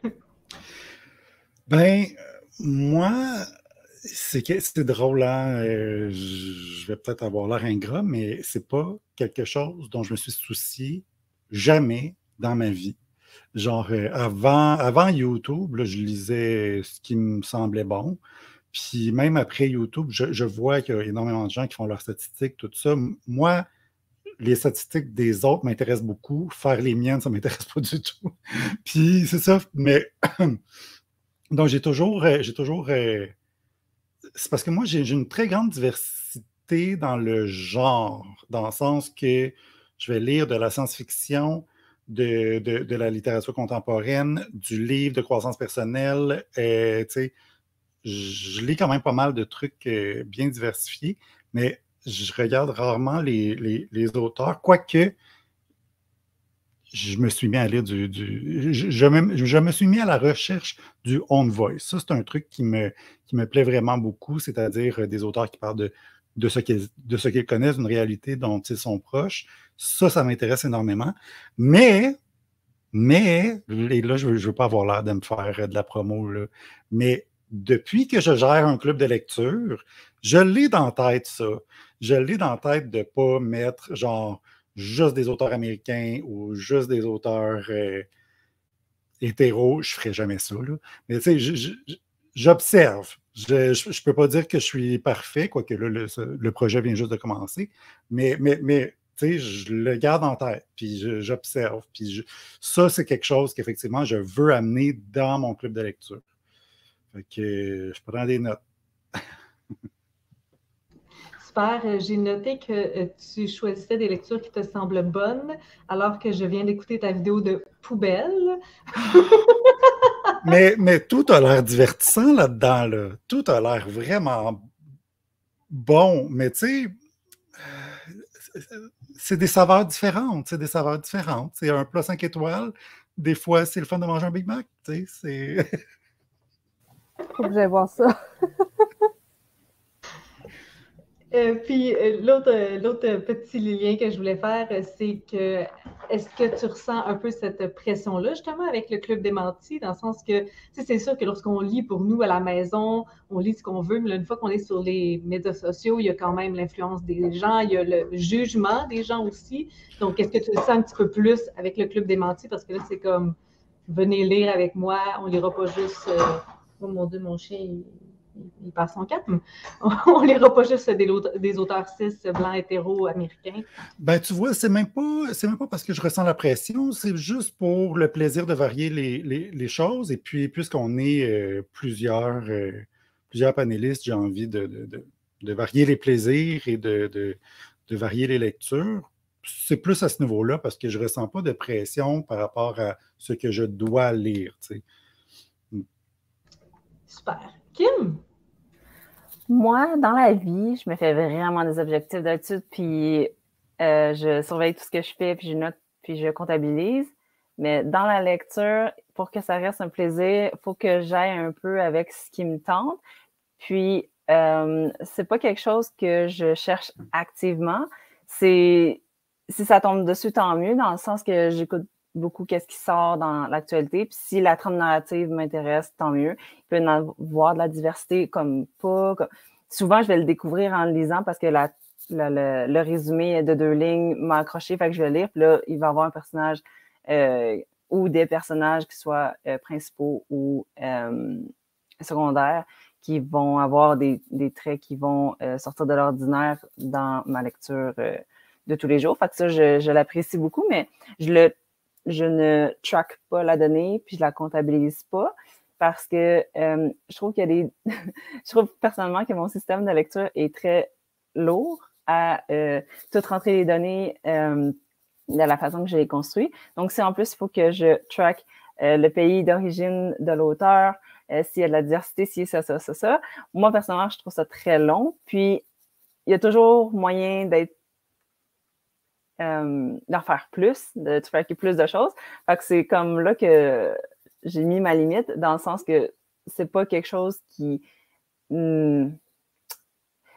[SPEAKER 3] Ben, moi, c'est drôle, hein? Euh, je vais peut-être avoir l'air ingrat, mais c'est pas quelque chose dont je me suis soucié jamais dans ma vie. Genre, euh, avant, avant YouTube, je lisais ce qui me semblait bon. Puis même après YouTube, je, vois qu'il y a énormément de gens qui font leurs statistiques, tout ça. Moi, les statistiques des autres m'intéressent beaucoup. Faire les miennes, ça ne m'intéresse *laughs* pas du tout. Puis c'est ça. Mais *clears throat* donc j'ai toujours, euh, j'ai toujours c'est parce que moi, j'ai une très grande diversité dans le genre, dans le sens que je vais lire de la science-fiction, de, la littérature contemporaine, du livre de croissance personnelle. Euh, je lis quand même pas mal de trucs euh, bien diversifiés, mais je regarde rarement les, les auteurs, quoique je me suis mis à lire du. je, me, suis mis à la recherche du own voice. Ça, c'est un truc qui me, qui me plaît vraiment beaucoup, c'est-à-dire euh, des auteurs qui parlent de, de ce qu'ils connaissent, d'une réalité dont ils sont proches. Ça, ça m'intéresse énormément. Mais, mais, et là, je ne veux, pas avoir l'air de me faire euh, de la promo, là, mais depuis que je gère un club de lecture, je l'ai dans la tête, ça. Je l'ai dans la tête de ne pas mettre genre juste des auteurs américains ou juste des auteurs euh, hétéros, je ne ferai jamais ça. Mais tu sais, j'observe. Je ne peux pas dire que je suis parfait, quoique là, le, projet vient juste de commencer, mais, mais, mais je le garde en tête, puis j'observe. Puis ça, c'est quelque chose qu'effectivement, je veux amener dans mon club de lecture. Fait que je prends des notes.
[SPEAKER 1] Euh, j'ai noté que euh, tu choisissais des lectures qui te semblent bonnes, alors que je viens d'écouter ta vidéo de poubelle.
[SPEAKER 3] mais, mais tout a l'air divertissant là-dedans. Là. Tout a l'air vraiment bon. Mais tu sais, euh, c'est des saveurs différentes. C'est des saveurs différentes. C'est un plat 5 étoiles. Des fois, c'est le fun de manger un Big Mac. Tu sais, c'est.
[SPEAKER 4] Faut que voir ça.
[SPEAKER 1] Euh, puis euh, l'autre, euh, l'autre petit lien que je voulais faire, c'est que est-ce que tu ressens un peu cette pression-là, justement, avec le Club des Mentis, dans le sens que, c'est sûr que lorsqu'on lit pour nous à la maison, on lit ce qu'on veut, mais une fois qu'on est sur les médias sociaux, il y a quand même l'influence des gens, il y a le jugement des gens aussi. Donc, est-ce que tu le sens un petit peu plus avec le Club des Mentis? Parce que là, c'est comme, venez lire avec moi, on lira pas juste, oh mon Dieu, mon chien, il passe son cap. *laughs* On ne lira pas juste des, des, auteurs cis, blancs, hétéros, américains.
[SPEAKER 3] Ben, tu vois, c'est même pas c'est même pas parce que je ressens la pression, c'est juste pour le plaisir de varier les, les, les choses. Et puis, puisqu'on est euh, plusieurs, euh, plusieurs panélistes, j'ai envie de, de, de, varier les plaisirs et de, varier les lectures. C'est plus à ce niveau-là parce que je ne ressens pas de pression par rapport à ce que je dois lire. Tu sais.
[SPEAKER 1] Super. Kim?
[SPEAKER 2] Moi, dans la vie, je me fais vraiment des objectifs d'études, puis euh, je surveille tout ce que je fais, puis je note, puis je comptabilise. Mais dans la lecture, pour que ça reste un plaisir, il faut que j'aille un peu avec ce qui me tente. Puis, euh, c'est pas quelque chose que je cherche activement. C'est si ça tombe dessus, tant mieux, dans le sens que j'écoute beaucoup qu'est-ce qui sort dans l'actualité. Puis si la trame narrative m'intéresse, tant mieux. Il peut y avoir de la diversité comme pas. Souvent, je vais le découvrir en le lisant parce que la, le, résumé de deux lignes m'a accroché, fait que je vais le lire. Puis là, il va y avoir un personnage euh, ou des personnages qui soient euh, principaux ou euh, secondaires qui vont avoir des, des traits qui vont sortir de l'ordinaire dans ma lecture de tous les jours. Fait que ça, je, je l'apprécie beaucoup, mais je le je ne track pas la donnée, puis je la comptabilise pas parce que euh, je trouve qu'il y a des. *laughs* je trouve personnellement que mon système de lecture est très lourd à euh, tout rentrer les données euh, de la façon que je l'ai construit. Donc, si en plus, il faut que je track le pays d'origine de l'auteur, s'il y a de la diversité, si ça, ça, ça, ça. Moi, personnellement, je trouve ça très long. Puis, il y a toujours moyen d'être euh, d'en faire plus, de faire plus de choses. C'est comme là que j'ai mis ma limite, dans le sens que c'est pas quelque chose qui. Hmm,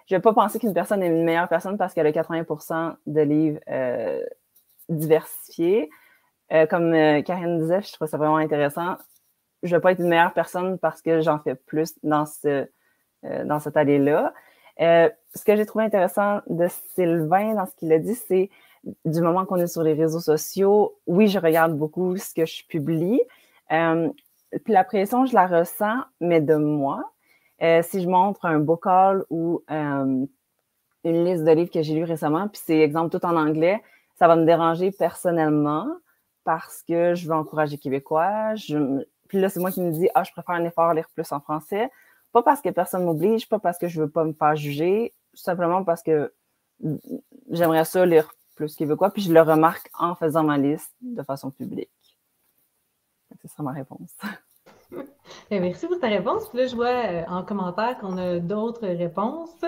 [SPEAKER 2] je vais pas penser qu'une personne est une meilleure personne parce qu'elle a 80% de livres euh, diversifiés. Euh, comme Karine disait, je trouve ça vraiment intéressant. Je vais pas être une meilleure personne parce que j'en fais plus dans ce dans cette allée-là. ce que j'ai trouvé intéressant de Sylvain dans ce qu'il a dit, c'est du moment qu'on est sur les réseaux sociaux, oui, je regarde beaucoup ce que je publie. Euh, puis la pression, je la ressens, mais de moi. Euh, si je montre un bocal ou euh, une liste de livres que j'ai lus récemment, puis c'est exemple tout en anglais, ça va me déranger personnellement parce que je veux encourager Québécois. Puis là, c'est moi qui me dis, ah, je préfère un effort lire plus en français. Pas parce que personne m'oblige, pas parce que je veux pas me faire juger, simplement parce que j'aimerais ça lire plus qu'il veut quoi. Puis je le remarque en faisant ma liste de façon publique. Ce sera ma réponse. *laughs*
[SPEAKER 1] Ben, merci pour ta réponse. Puis là, je vois euh, en commentaire qu'on a d'autres réponses.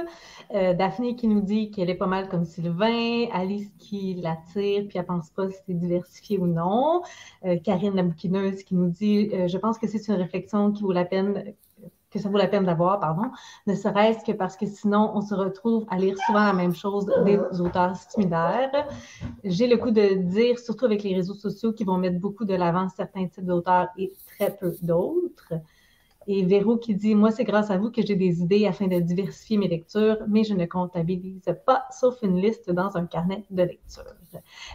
[SPEAKER 1] Euh, Daphné qui nous dit qu'elle est pas mal comme Sylvain. Alice qui l'attire, puis elle pense pas si c'est diversifié ou non. Euh, Karine la bouquineuse qui nous dit Je pense que c'est une réflexion qui vaut la peine que ça vaut la peine d'avoir, pardon, ne serait-ce que parce que sinon, on se retrouve à lire souvent la même chose des auteurs similaires. J'ai le coup de dire, surtout avec les réseaux sociaux qui vont mettre beaucoup de l'avant certains types d'auteurs et très peu d'autres. Et Véro qui dit Moi, c'est grâce à vous que j'ai des idées afin de diversifier mes lectures, mais je ne comptabilise pas, sauf une liste dans un carnet de lecture.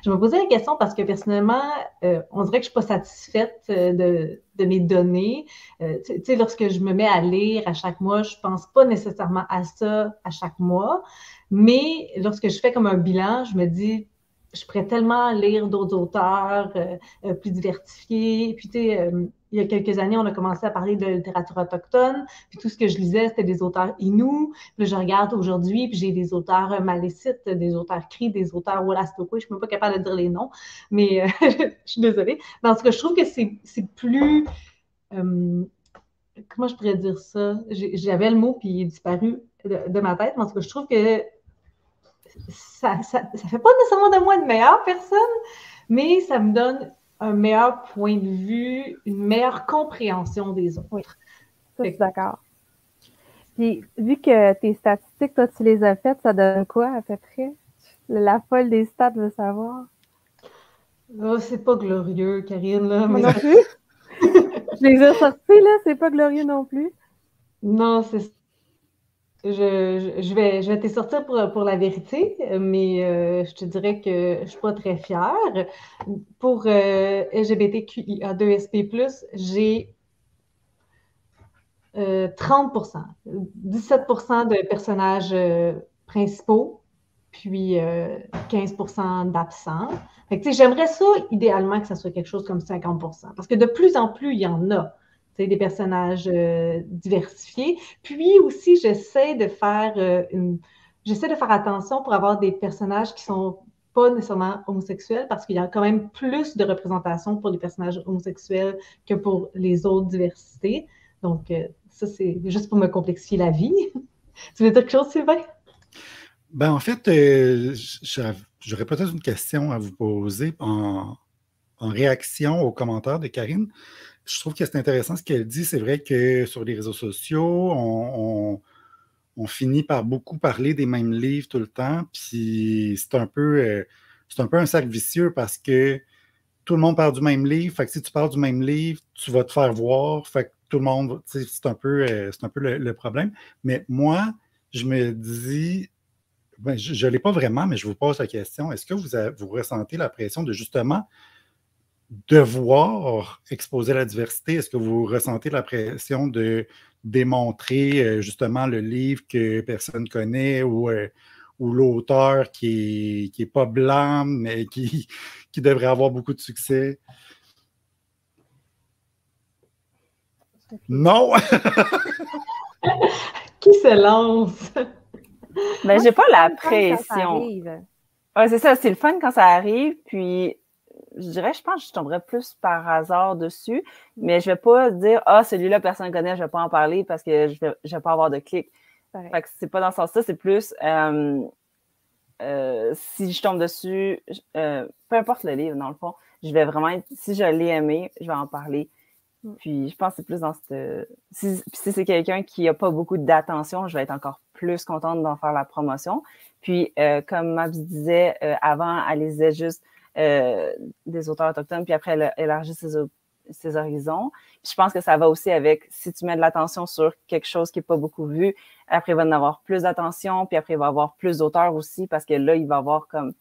[SPEAKER 1] Je me posais la question parce que personnellement, euh, on dirait que je ne suis pas satisfaite euh, de, mes données. Euh, tu sais, lorsque je me mets à lire à chaque mois, je ne pense pas nécessairement à ça à chaque mois, mais lorsque je fais comme un bilan, je me dis je pourrais tellement lire d'autres auteurs plus diversifiés. Puis, tu sais, il y a quelques années, on a commencé à parler de littérature autochtone, puis tout ce que je lisais, c'était des auteurs inou. Puis je regarde aujourd'hui, puis j'ai des auteurs malécites, des auteurs cris, des auteurs Wallastoko, je ne suis même pas capable de dire les noms, mais euh, *laughs* je suis désolée. Mais en tout cas, je trouve que c'est plus... Euh, comment je pourrais dire ça? J'avais le mot, puis il est disparu de, ma tête, mais en tout cas, je trouve que ça ne fait pas nécessairement de moi une meilleure personne, mais ça me donne un meilleur point de vue, une meilleure compréhension des autres. Oui,
[SPEAKER 4] je suis d'accord. Puis, vu que tes statistiques, toi, tu les as faites, ça donne quoi à peu près? La folle des stats veut savoir.
[SPEAKER 1] Oh, c'est pas glorieux, Karine. Là,
[SPEAKER 4] mais... non plus? *laughs* je les ai sortis, là, c'est pas glorieux non plus.
[SPEAKER 1] Non, c'est je, vais, je te sortir pour, la vérité, mais euh, je te dirais que je ne suis pas très fière. Pour euh, LGBTQIA2SP, j'ai 30% 17% de personnages principaux, puis 15% d'absents. J'aimerais ça, idéalement, que ça soit quelque chose comme 50% parce que de plus en plus, il y en a des personnages diversifiés. Puis aussi, j'essaie de faire une j'essaie de faire attention pour avoir des personnages qui sont pas nécessairement homosexuels parce qu'il y a quand même plus de représentation pour les personnages homosexuels que pour les autres diversités. Donc, euh, ça, c'est juste pour me complexifier la vie. *laughs* tu veux dire quelque chose, Sylvain?
[SPEAKER 3] Ben, en fait, euh, j'aurais peut-être une question à vous poser en, réaction aux commentaires de Karine. Je trouve que c'est intéressant ce qu'elle dit. C'est vrai que sur les réseaux sociaux, on finit par beaucoup parler des mêmes livres tout le temps, puis c'est un peu euh, c'est un peu un cercle vicieux parce que tout le monde parle du même livre. Fait que si tu parles du même livre, tu vas te faire voir. Fait que tout le monde, c'est un peu, euh, un peu le, problème. Mais moi, je me dis, ben, je ne l'ai pas vraiment, mais je vous pose la question, est-ce que vous, vous ressentez la pression de justement devoir exposer la diversité? Est-ce que vous ressentez la pression de démontrer euh, justement le livre que personne connaît ou, euh, ou l'auteur qui n'est qui est pas blanc, mais qui, *laughs* qui devrait avoir beaucoup de succès? Non! *laughs*
[SPEAKER 1] qui se lance?
[SPEAKER 2] Mais j'ai pas la pression. Ouais, c'est ça, c'est le fun quand ça arrive, puis je dirais, je pense que je tomberais plus par hasard dessus, mais je vais pas dire Ah, celui-là, personne ne connaît, je vais pas en parler parce que je vais, vais pas avoir de clics. Fait que c'est pas dans ce sens-là, c'est plus euh, euh, si je tombe dessus, euh, peu importe le livre, dans le fond, je vais vraiment être, si je l'ai aimé, je vais en parler. Mm. Puis je pense que c'est plus dans cette. Si, si c'est quelqu'un qui n'a pas beaucoup d'attention, je vais être encore plus contente d'en faire la promotion. Puis, comme Mabs disait avant, elle lisait juste euh, des auteurs autochtones, puis après, elle élargit ses, ses horizons. je pense que ça va aussi avec, si tu mets de l'attention sur quelque chose qui n'est pas beaucoup vu, après, il va en avoir plus d'attention, puis après, il va avoir plus d'auteurs aussi, parce que là, il va avoir comme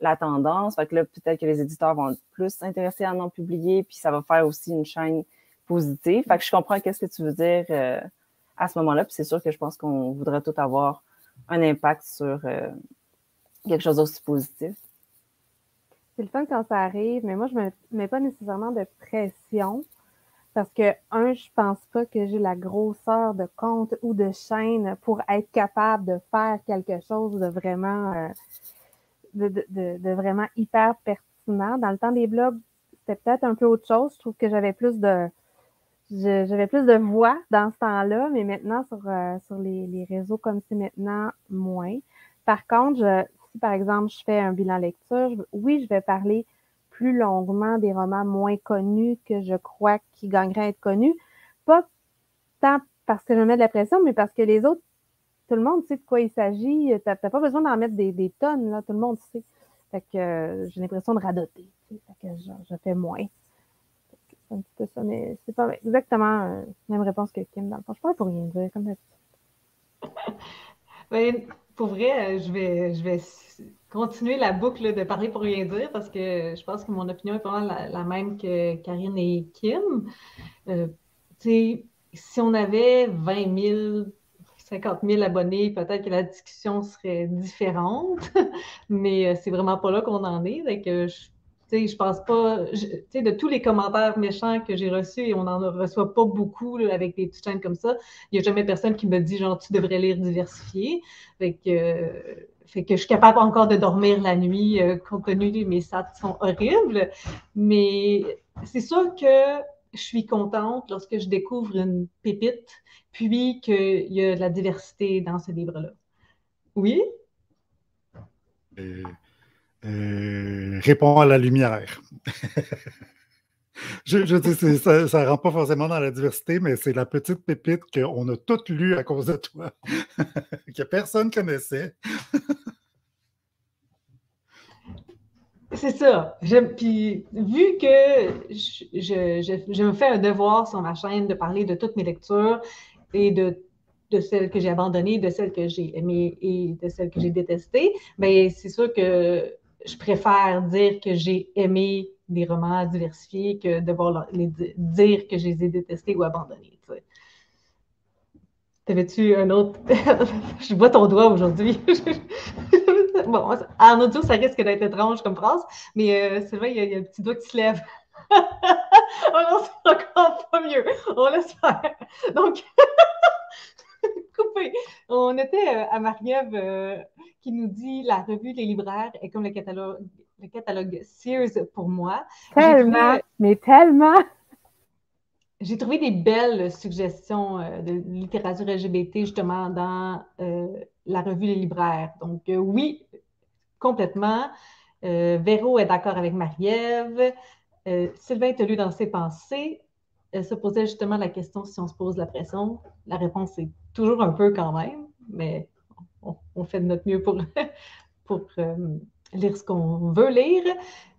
[SPEAKER 2] la tendance. Fait que là, peut-être que les éditeurs vont plus s'intéresser à en publier, puis ça va faire aussi une chaîne positive. Fait que je comprends qu'est-ce que tu veux dire euh, à ce moment-là, puis c'est sûr que je pense qu'on voudrait tout avoir un impact sur euh, quelque chose d'aussi positif
[SPEAKER 4] c'est le fun quand ça arrive, mais moi, je ne me mets pas nécessairement de pression parce que, un, je pense pas que j'ai la grosseur de compte ou de chaîne pour être capable de faire quelque chose de vraiment, euh, de, vraiment hyper pertinent. Dans le temps des blogs, c'était peut-être un peu autre chose. Je trouve que j'avais plus de, j'avais plus de voix dans ce temps-là, mais maintenant, sur, euh, sur les, les réseaux comme c'est maintenant, moins. Par contre, je, par exemple, je fais un bilan lecture, oui, je vais parler plus longuement des romans moins connus que je crois qui gagneraient à être connus. Pas tant parce que je mets de la pression, mais parce que les autres, tout le monde sait de quoi il s'agit. Tu n'as pas besoin d'en mettre des, tonnes, là, tout le monde sait. Fait que euh, j'ai l'impression de radoter. Fait que je, fais moins. C'est un petit peu ça, mais c'est pas exactement euh, la même réponse que Kim. Dans le fond, je parle pour rien dire, comme
[SPEAKER 1] ben, pour vrai, euh, je vais, je vais continuer la boucle de parler pour rien dire parce que je pense que mon opinion est pas la, même que Karine et Kim. Euh, si on avait 20 000, 50 000 abonnés, peut-être que la discussion serait différente, *laughs* mais euh, c'est vraiment pas là qu'on en est. Donc, je sais, je pense pas, sais, de tous les commentaires méchants que j'ai reçus, et on n'en reçoit pas beaucoup avec des petites chaînes comme ça, il n'y a jamais personne qui me dit, genre, tu devrais lire diversifié. Fait que, je suis capable encore de dormir la nuit, euh, compte tenu de mes stats sont horribles. Mais c'est sûr que je suis contente lorsque je découvre une pépite, puis qu'il y a de la diversité dans ce livre-là. Oui?
[SPEAKER 3] Euh, euh, répond à la lumière. *laughs* je, je ça ne rentre pas forcément dans la diversité, mais c'est la petite pépite qu'on a toutes lues à cause de toi, *laughs* que personne connaissait.
[SPEAKER 1] C'est ça. puis, vu que je, me fais un devoir sur ma chaîne de parler de toutes mes lectures et de, de celles que j'ai abandonnées, de celles que j'ai aimées et de celles que j'ai détestées, mais ben, c'est sûr que je préfère dire que j'ai aimé des romans diversifiés que devoir les dire que je les ai détestés ou abandonnés. T'avais-tu un autre? *laughs* je vois ton doigt aujourd'hui. *laughs* bon, en audio, ça risque d'être étrange comme phrase, mais euh, c'est vrai, il y, a, un petit doigt qui se lève. *laughs* oh non, c'est encore pas mieux. On laisse faire. Donc, coupé. *laughs* On était euh, à Marie-Ève euh, qui nous dit la revue Les Libraires est comme le catalogue, le catalogue Sears pour moi.
[SPEAKER 4] Tellement, mais tellement.
[SPEAKER 1] J'ai trouvé des belles suggestions euh, de littérature LGBT justement dans la revue Les Libraires. Donc, oui, complètement. Véro est d'accord avec Marie-Ève. Sylvain te lu dans ses pensées se posait justement la question si on se pose la pression. La réponse est toujours un peu quand même, mais on, fait de notre mieux pour, *laughs* pour euh, lire ce qu'on veut lire.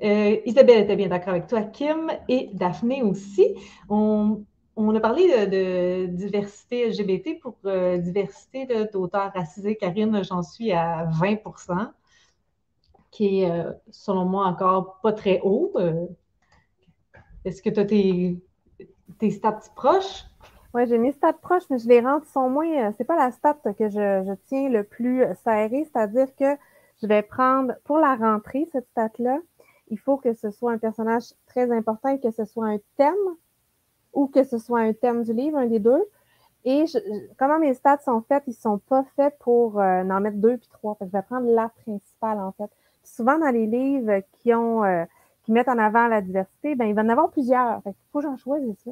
[SPEAKER 1] Euh, Isabelle était bien d'accord avec toi, Kim, et Daphné aussi. On, a parlé de, diversité LGBT pour euh, diversité d'auteurs racisés. Karine, j'en suis à 20% qui est, selon moi, encore pas très haut. Est-ce que tu as tes tes stats proches?
[SPEAKER 4] Oui, j'ai mes stats proches, mais je les rends, sont moins. Euh, c'est pas la stat que je, tiens le plus serré, c'est-à-dire que je vais prendre pour la rentrée, cette stat-là, il faut que ce soit un personnage très important et que ce soit un thème ou que ce soit un thème du livre, un des deux. Et comment mes stats sont faites, ils sont pas faits pour euh, en mettre deux puis trois. je vais prendre la principale, en fait. souvent, dans les livres qui ont euh, mettre en avant la diversité, ben, il va en avoir plusieurs. il faut que j'en choisisse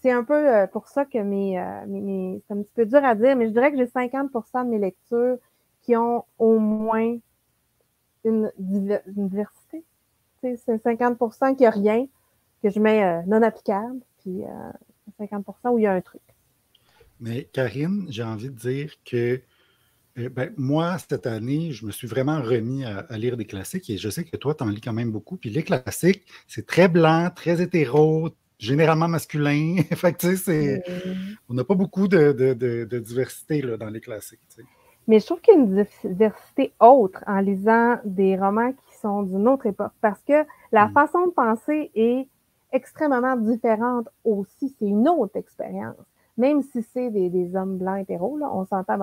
[SPEAKER 4] c'est un peu euh, pour ça que mes, euh, c'est un petit peu dur à dire, mais je dirais que j'ai 50% de mes lectures qui ont au moins une, diversité. c'est 50% qui a rien, que je mets euh, non applicable, puis 50% où il y a un truc.
[SPEAKER 3] Mais Karine, j'ai envie de dire que eh ben, moi, cette année, je me suis vraiment remis à, lire des classiques et je sais que toi, tu en lis quand même beaucoup. Puis les classiques, c'est très blanc, très hétéro, généralement masculin. *laughs* fait c'est, on n'a pas beaucoup de, diversité là, dans les classiques.
[SPEAKER 4] Mais je trouve qu'il y a une diversité autre en lisant des romans qui sont d'une autre époque parce que la mm. façon de penser est extrêmement différente aussi. C'est une autre expérience. Même si c'est des, hommes blancs hétéros, là, on s'entend.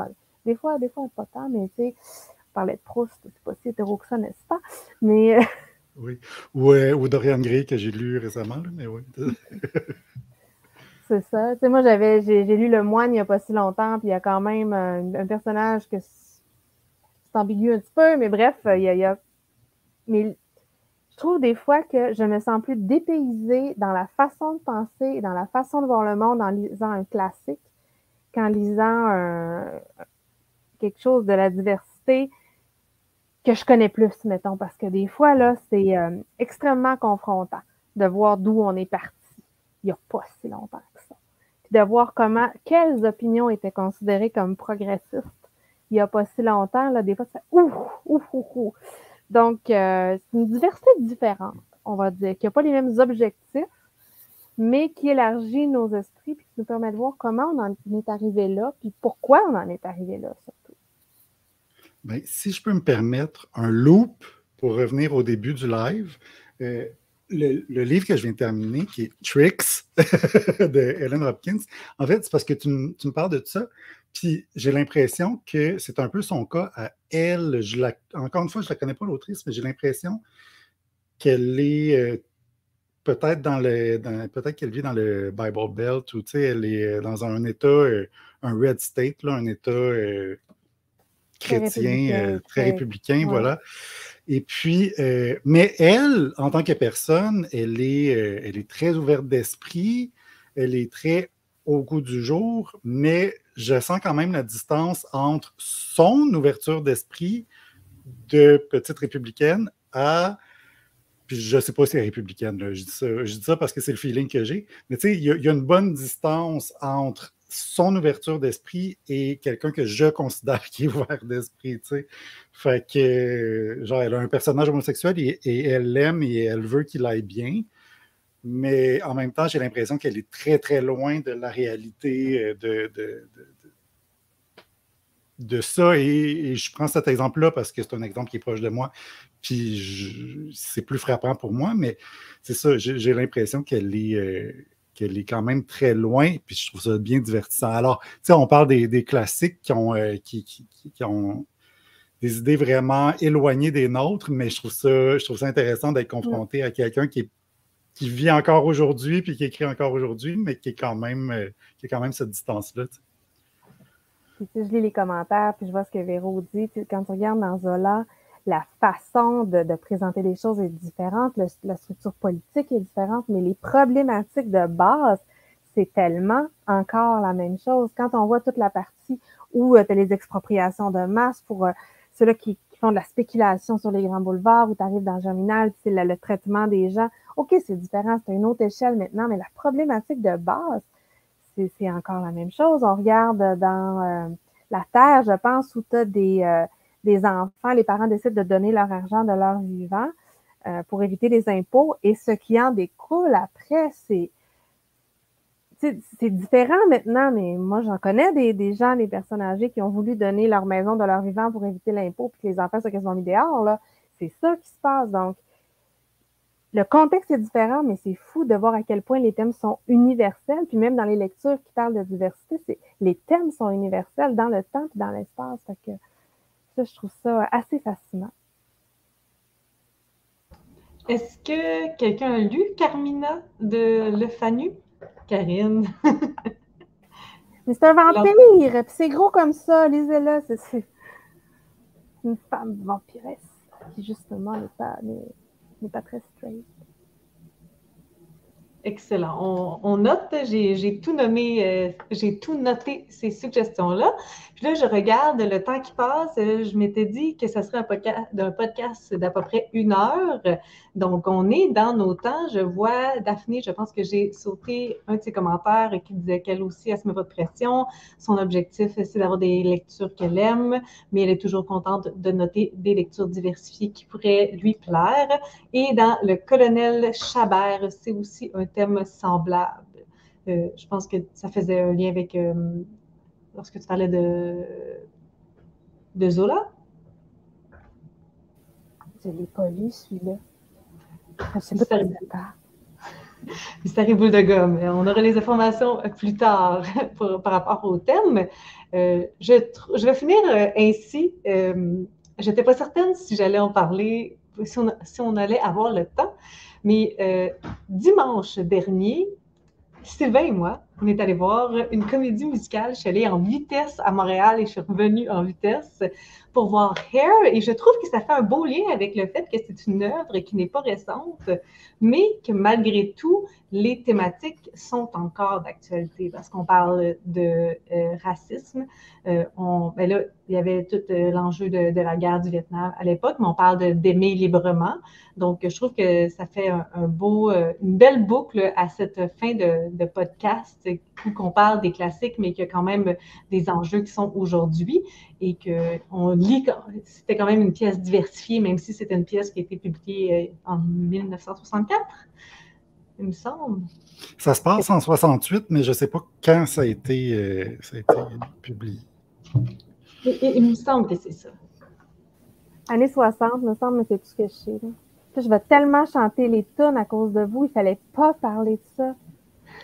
[SPEAKER 4] Des fois, des fois, pas tant, mais tu sais, on parlait de Proust, c'est pas si hétéro que ça, n'est-ce pas? Mais. Euh,
[SPEAKER 3] oui. Ou, euh, ou, Dorian Gray que j'ai lu récemment, mais oui. *laughs*
[SPEAKER 4] c'est ça. Tu sais, moi, j'avais, j'ai, lu Le Moine il n'y a pas si longtemps, puis il y a quand même un, personnage que c'est ambigu un petit peu, mais bref, il y a, il y a. Mais je trouve des fois que je me sens plus dépaysée dans la façon de penser et dans la façon de voir le monde en lisant un classique qu'en lisant un, quelque chose de la diversité que je connais plus, mettons, parce que des fois, là, c'est euh, extrêmement confrontant de voir d'où on est parti il n'y a pas si longtemps que ça. Puis de voir comment, quelles opinions étaient considérées comme progressistes il n'y a pas si longtemps, là, des fois, c'est ouf, ouf, ouf, ouf. Donc, euh, c'est une diversité différente, on va dire, qui n'a pas les mêmes objectifs, mais qui élargit nos esprits puis qui nous permet de voir comment on en est arrivé là, puis pourquoi on en est arrivé là, ça.
[SPEAKER 3] Ben, si je peux me permettre un loop pour revenir au début du live, euh, le, livre que je viens de terminer, qui est Tricks *laughs* de Ellen Hopkins, en fait, c'est parce que tu, me parles de ça, puis j'ai l'impression que c'est un peu son cas à elle. Encore une fois, je ne la connais pas l'autrice, mais j'ai l'impression qu'elle est euh, peut-être dans le peut-être qu'elle vit dans le Bible Belt ou elle est dans un état, euh, un red state, là, un état chrétien, très euh, républicain, voilà. Et puis, euh, mais elle, en tant que personne, elle est, euh, elle est très ouverte d'esprit, elle est très au goût du jour, mais je sens quand même la distance entre son ouverture d'esprit de petite républicaine à puis je ne sais pas si elle est républicaine, Je, dis ça, je, dis ça, parce que c'est le feeling que j'ai. Mais tu sais, il y, a une bonne distance entre son ouverture d'esprit et quelqu'un que je considère *laughs* qui est ouvert d'esprit, tu sais. Fait que, genre, elle a un personnage homosexuel et, elle l'aime et elle veut qu'il aille bien. Mais en même temps, j'ai l'impression qu'elle est très, très loin de la réalité euh, de, de, de, ça. Et, je prends cet exemple-là parce que c'est un exemple qui est proche de moi. Puis c'est plus frappant pour moi, mais c'est ça, j'ai l'impression qu'elle est. Euh, qu'elle est quand même très loin, puis je trouve ça bien divertissant. Alors, tu sais, on parle des, classiques qui ont, qui, ont des idées vraiment éloignées des nôtres, mais je trouve ça, je trouve ça intéressant d'être confronté à quelqu'un qui, qui vit encore aujourd'hui puis qui écrit encore aujourd'hui, mais qui est quand même, euh, qui a quand même cette distance-là.
[SPEAKER 4] je lis les commentaires, puis je vois ce que Véro dit. quand tu regardes dans Zola, la façon de, présenter les choses est différente, la structure politique est différente, mais les problématiques de base, c'est tellement encore la même chose. Quand on voit toute la partie où euh, tu as les expropriations de masse pour euh, ceux-là qui, font de la spéculation sur les grands boulevards, où tu arrives dans le Germinal, c'est le, traitement des gens. OK, c'est différent, c'est une autre échelle maintenant, mais la problématique de base, c'est encore la même chose. On regarde dans euh, la Terre, je pense, où tu as des, euh, des enfants, les parents décident de donner leur argent de leur vivant euh, pour éviter les impôts, et ce qui en découle après, c'est c'est différent maintenant, mais moi, j'en connais des, gens, des personnes âgées qui ont voulu donner leur maison de leur vivant pour éviter l'impôt, puis que les enfants soient quasiment mis dehors. Là. C'est ça qui se passe. Donc, le contexte est différent, mais c'est fou de voir à quel point les thèmes sont universels. Puis même dans les lectures qui parlent de diversité, les thèmes sont universels dans le temps et dans l'espace. que ça, je trouve ça assez fascinant.
[SPEAKER 1] Est-ce que quelqu'un a lu Carmina de Le Fanu? Karine. *laughs*
[SPEAKER 4] Mais c'est un vampire, c'est gros comme ça, lisez-le. C'est une femme vampiresse qui, justement, n'est pas, pas très straight.
[SPEAKER 1] Excellent. On, note, j'ai tout nommé, euh, j'ai tout noté ces suggestions-là. Puis là, je regarde le temps qui passe. Je m'étais dit que ce serait un podcast, un podcast d'à peu près une heure. Donc, on est dans nos temps. Je vois Daphné, je pense que j'ai sauté un de ses commentaires qui disait qu'elle aussi, elle se met pas pression. Son objectif, c'est d'avoir des lectures qu'elle aime, mais elle est toujours contente de noter des lectures diversifiées qui pourraient lui plaire. Et dans le colonel Chabert, c'est aussi un thème semblable. Euh, je pense que ça faisait un lien avec euh, lorsque tu parlais de, de Zola.
[SPEAKER 4] Je l'ai pas lu, celui-là.
[SPEAKER 1] Mystère boule de gomme. On aura les informations plus tard *laughs* par rapport au thème. Euh, je, je, vais finir ainsi. je n'étais pas certaine si j'allais en parler, si on, si on, allait avoir le temps, mais euh, dimanche dernier, Sylvain et moi, on est allés voir une comédie musicale. Je suis allée en vitesse à Montréal et je suis revenue en vitesse pour voir Hair. Et je trouve que ça fait un beau lien avec le fait que c'est une œuvre qui n'est pas récente, mais que malgré tout, les thématiques sont encore d'actualité parce qu'on parle de euh, racisme. Euh, ben là, il y avait tout euh, l'enjeu de, la guerre du Vietnam à l'époque, mais on parle d'aimer librement. Donc, je trouve que ça fait un, beau, une belle boucle à cette fin de, podcast qu'on parle des classiques, mais qu'il y a quand même des enjeux qui sont aujourd'hui et qu'on lit, c'était quand même une pièce diversifiée, même si c'était une pièce qui a été publiée en 1964 il me semble.
[SPEAKER 3] Ça se passe en 68, mais je ne sais pas quand ça a été, euh, publié.
[SPEAKER 1] il me semble que c'est ça.
[SPEAKER 4] Années 60, il me semble, que c'est tout ce que je sais. Je vais tellement chanter les tunes à cause de vous, il ne fallait pas parler de ça.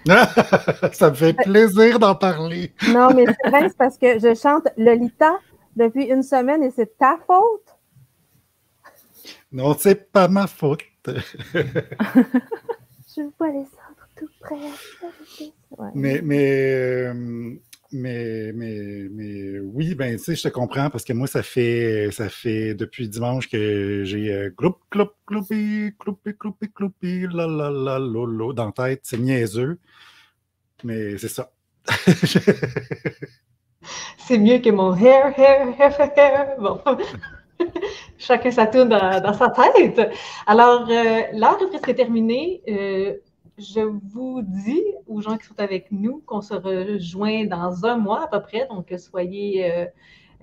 [SPEAKER 4] *laughs*
[SPEAKER 3] ça me fait plaisir d'en parler.
[SPEAKER 4] non, mais c'est vrai, c'est parce que je chante Lolita depuis une semaine et c'est ta faute.
[SPEAKER 3] Non, c'est pas ma faute. *laughs*
[SPEAKER 4] Je vois les cendres tout près.
[SPEAKER 3] Mais, mais, mais, mais, mais, oui, ben, tu sais, je te comprends parce que moi, ça fait, ça fait depuis dimanche que j'ai euh, gloup, gloup, gloupi, gloupi, gloupi, gloupi, la, la, la, lolo dans la tête. C'est niaiseux, mais c'est ça. *laughs*
[SPEAKER 1] c'est mieux que mon hair, hair, hair, hair. Bon. *laughs* Chacun sa tourne dans, sa tête. Alors, euh, l'heure est presque terminée. Euh, je vous dis aux gens qui sont avec nous qu'on se rejoint dans un mois à peu près. Donc, soyez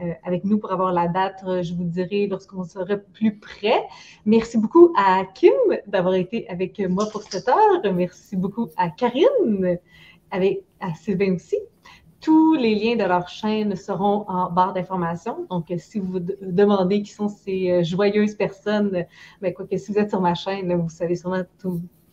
[SPEAKER 1] euh, avec nous pour avoir la date. Je vous dirai lorsqu'on sera plus près. Merci beaucoup à Kim d'avoir été avec moi pour cette heure. Merci beaucoup à Karine, avec, à Sylvain aussi. Tous les liens de leur chaîne seront en barre d'information. Donc, si vous demandez qui sont ces euh, joyeuses personnes, ben, quoi que si vous êtes sur ma chaîne, vous savez sûrement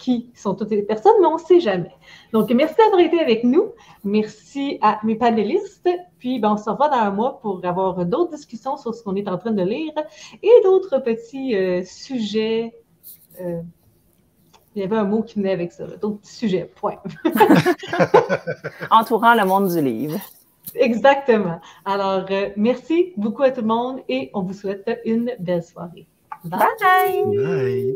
[SPEAKER 1] qui sont toutes les personnes, mais on ne sait jamais. Donc, merci d'avoir été avec nous. Merci à mes panélistes. Puis, ben, on se revoit dans un mois pour avoir d'autres discussions sur ce qu'on est en train de lire et d'autres petits euh, sujets. Euh, il y avait un mot qui venait avec ça, d'autres petits sujets, point. *laughs*
[SPEAKER 2] Entourant le monde du livre.
[SPEAKER 1] Exactement. Alors, euh, merci beaucoup à tout le monde et on vous souhaite une belle soirée.
[SPEAKER 2] Bye.
[SPEAKER 3] Bye.